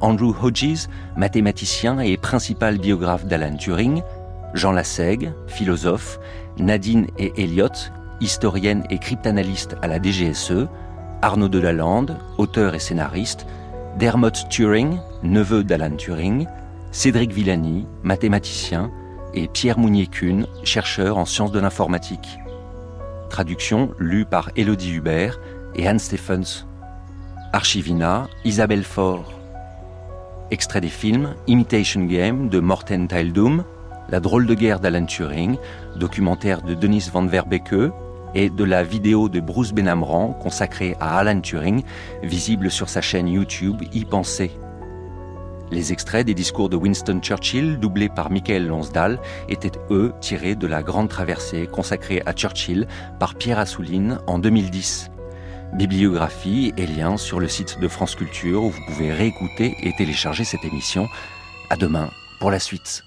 Andrew Hodges, mathématicien et principal biographe d'Alan Turing, Jean Lassègue, philosophe, Nadine et Elliot, historienne et cryptanalyste à la DGSE, Arnaud Delalande, auteur et scénariste, Dermot Turing, neveu d'Alan Turing, Cédric Villani, mathématicien, et Pierre Mounier-Kuhn, chercheur en sciences de l'informatique. Traduction lue par Elodie Hubert et Anne Stephens. Archivina, Isabelle Faure. Extrait des films Imitation Game de Morten Teildum, la drôle de guerre d'Alan Turing, documentaire de Denis van Verbeke, et de la vidéo de Bruce Benamran consacrée à Alan Turing, visible sur sa chaîne YouTube Y penser. Les extraits des discours de Winston Churchill, doublés par Michael Lonsdal, étaient eux tirés de la grande traversée consacrée à Churchill par Pierre Assouline en 2010. Bibliographie et liens sur le site de France Culture où vous pouvez réécouter et télécharger cette émission. À demain pour la suite.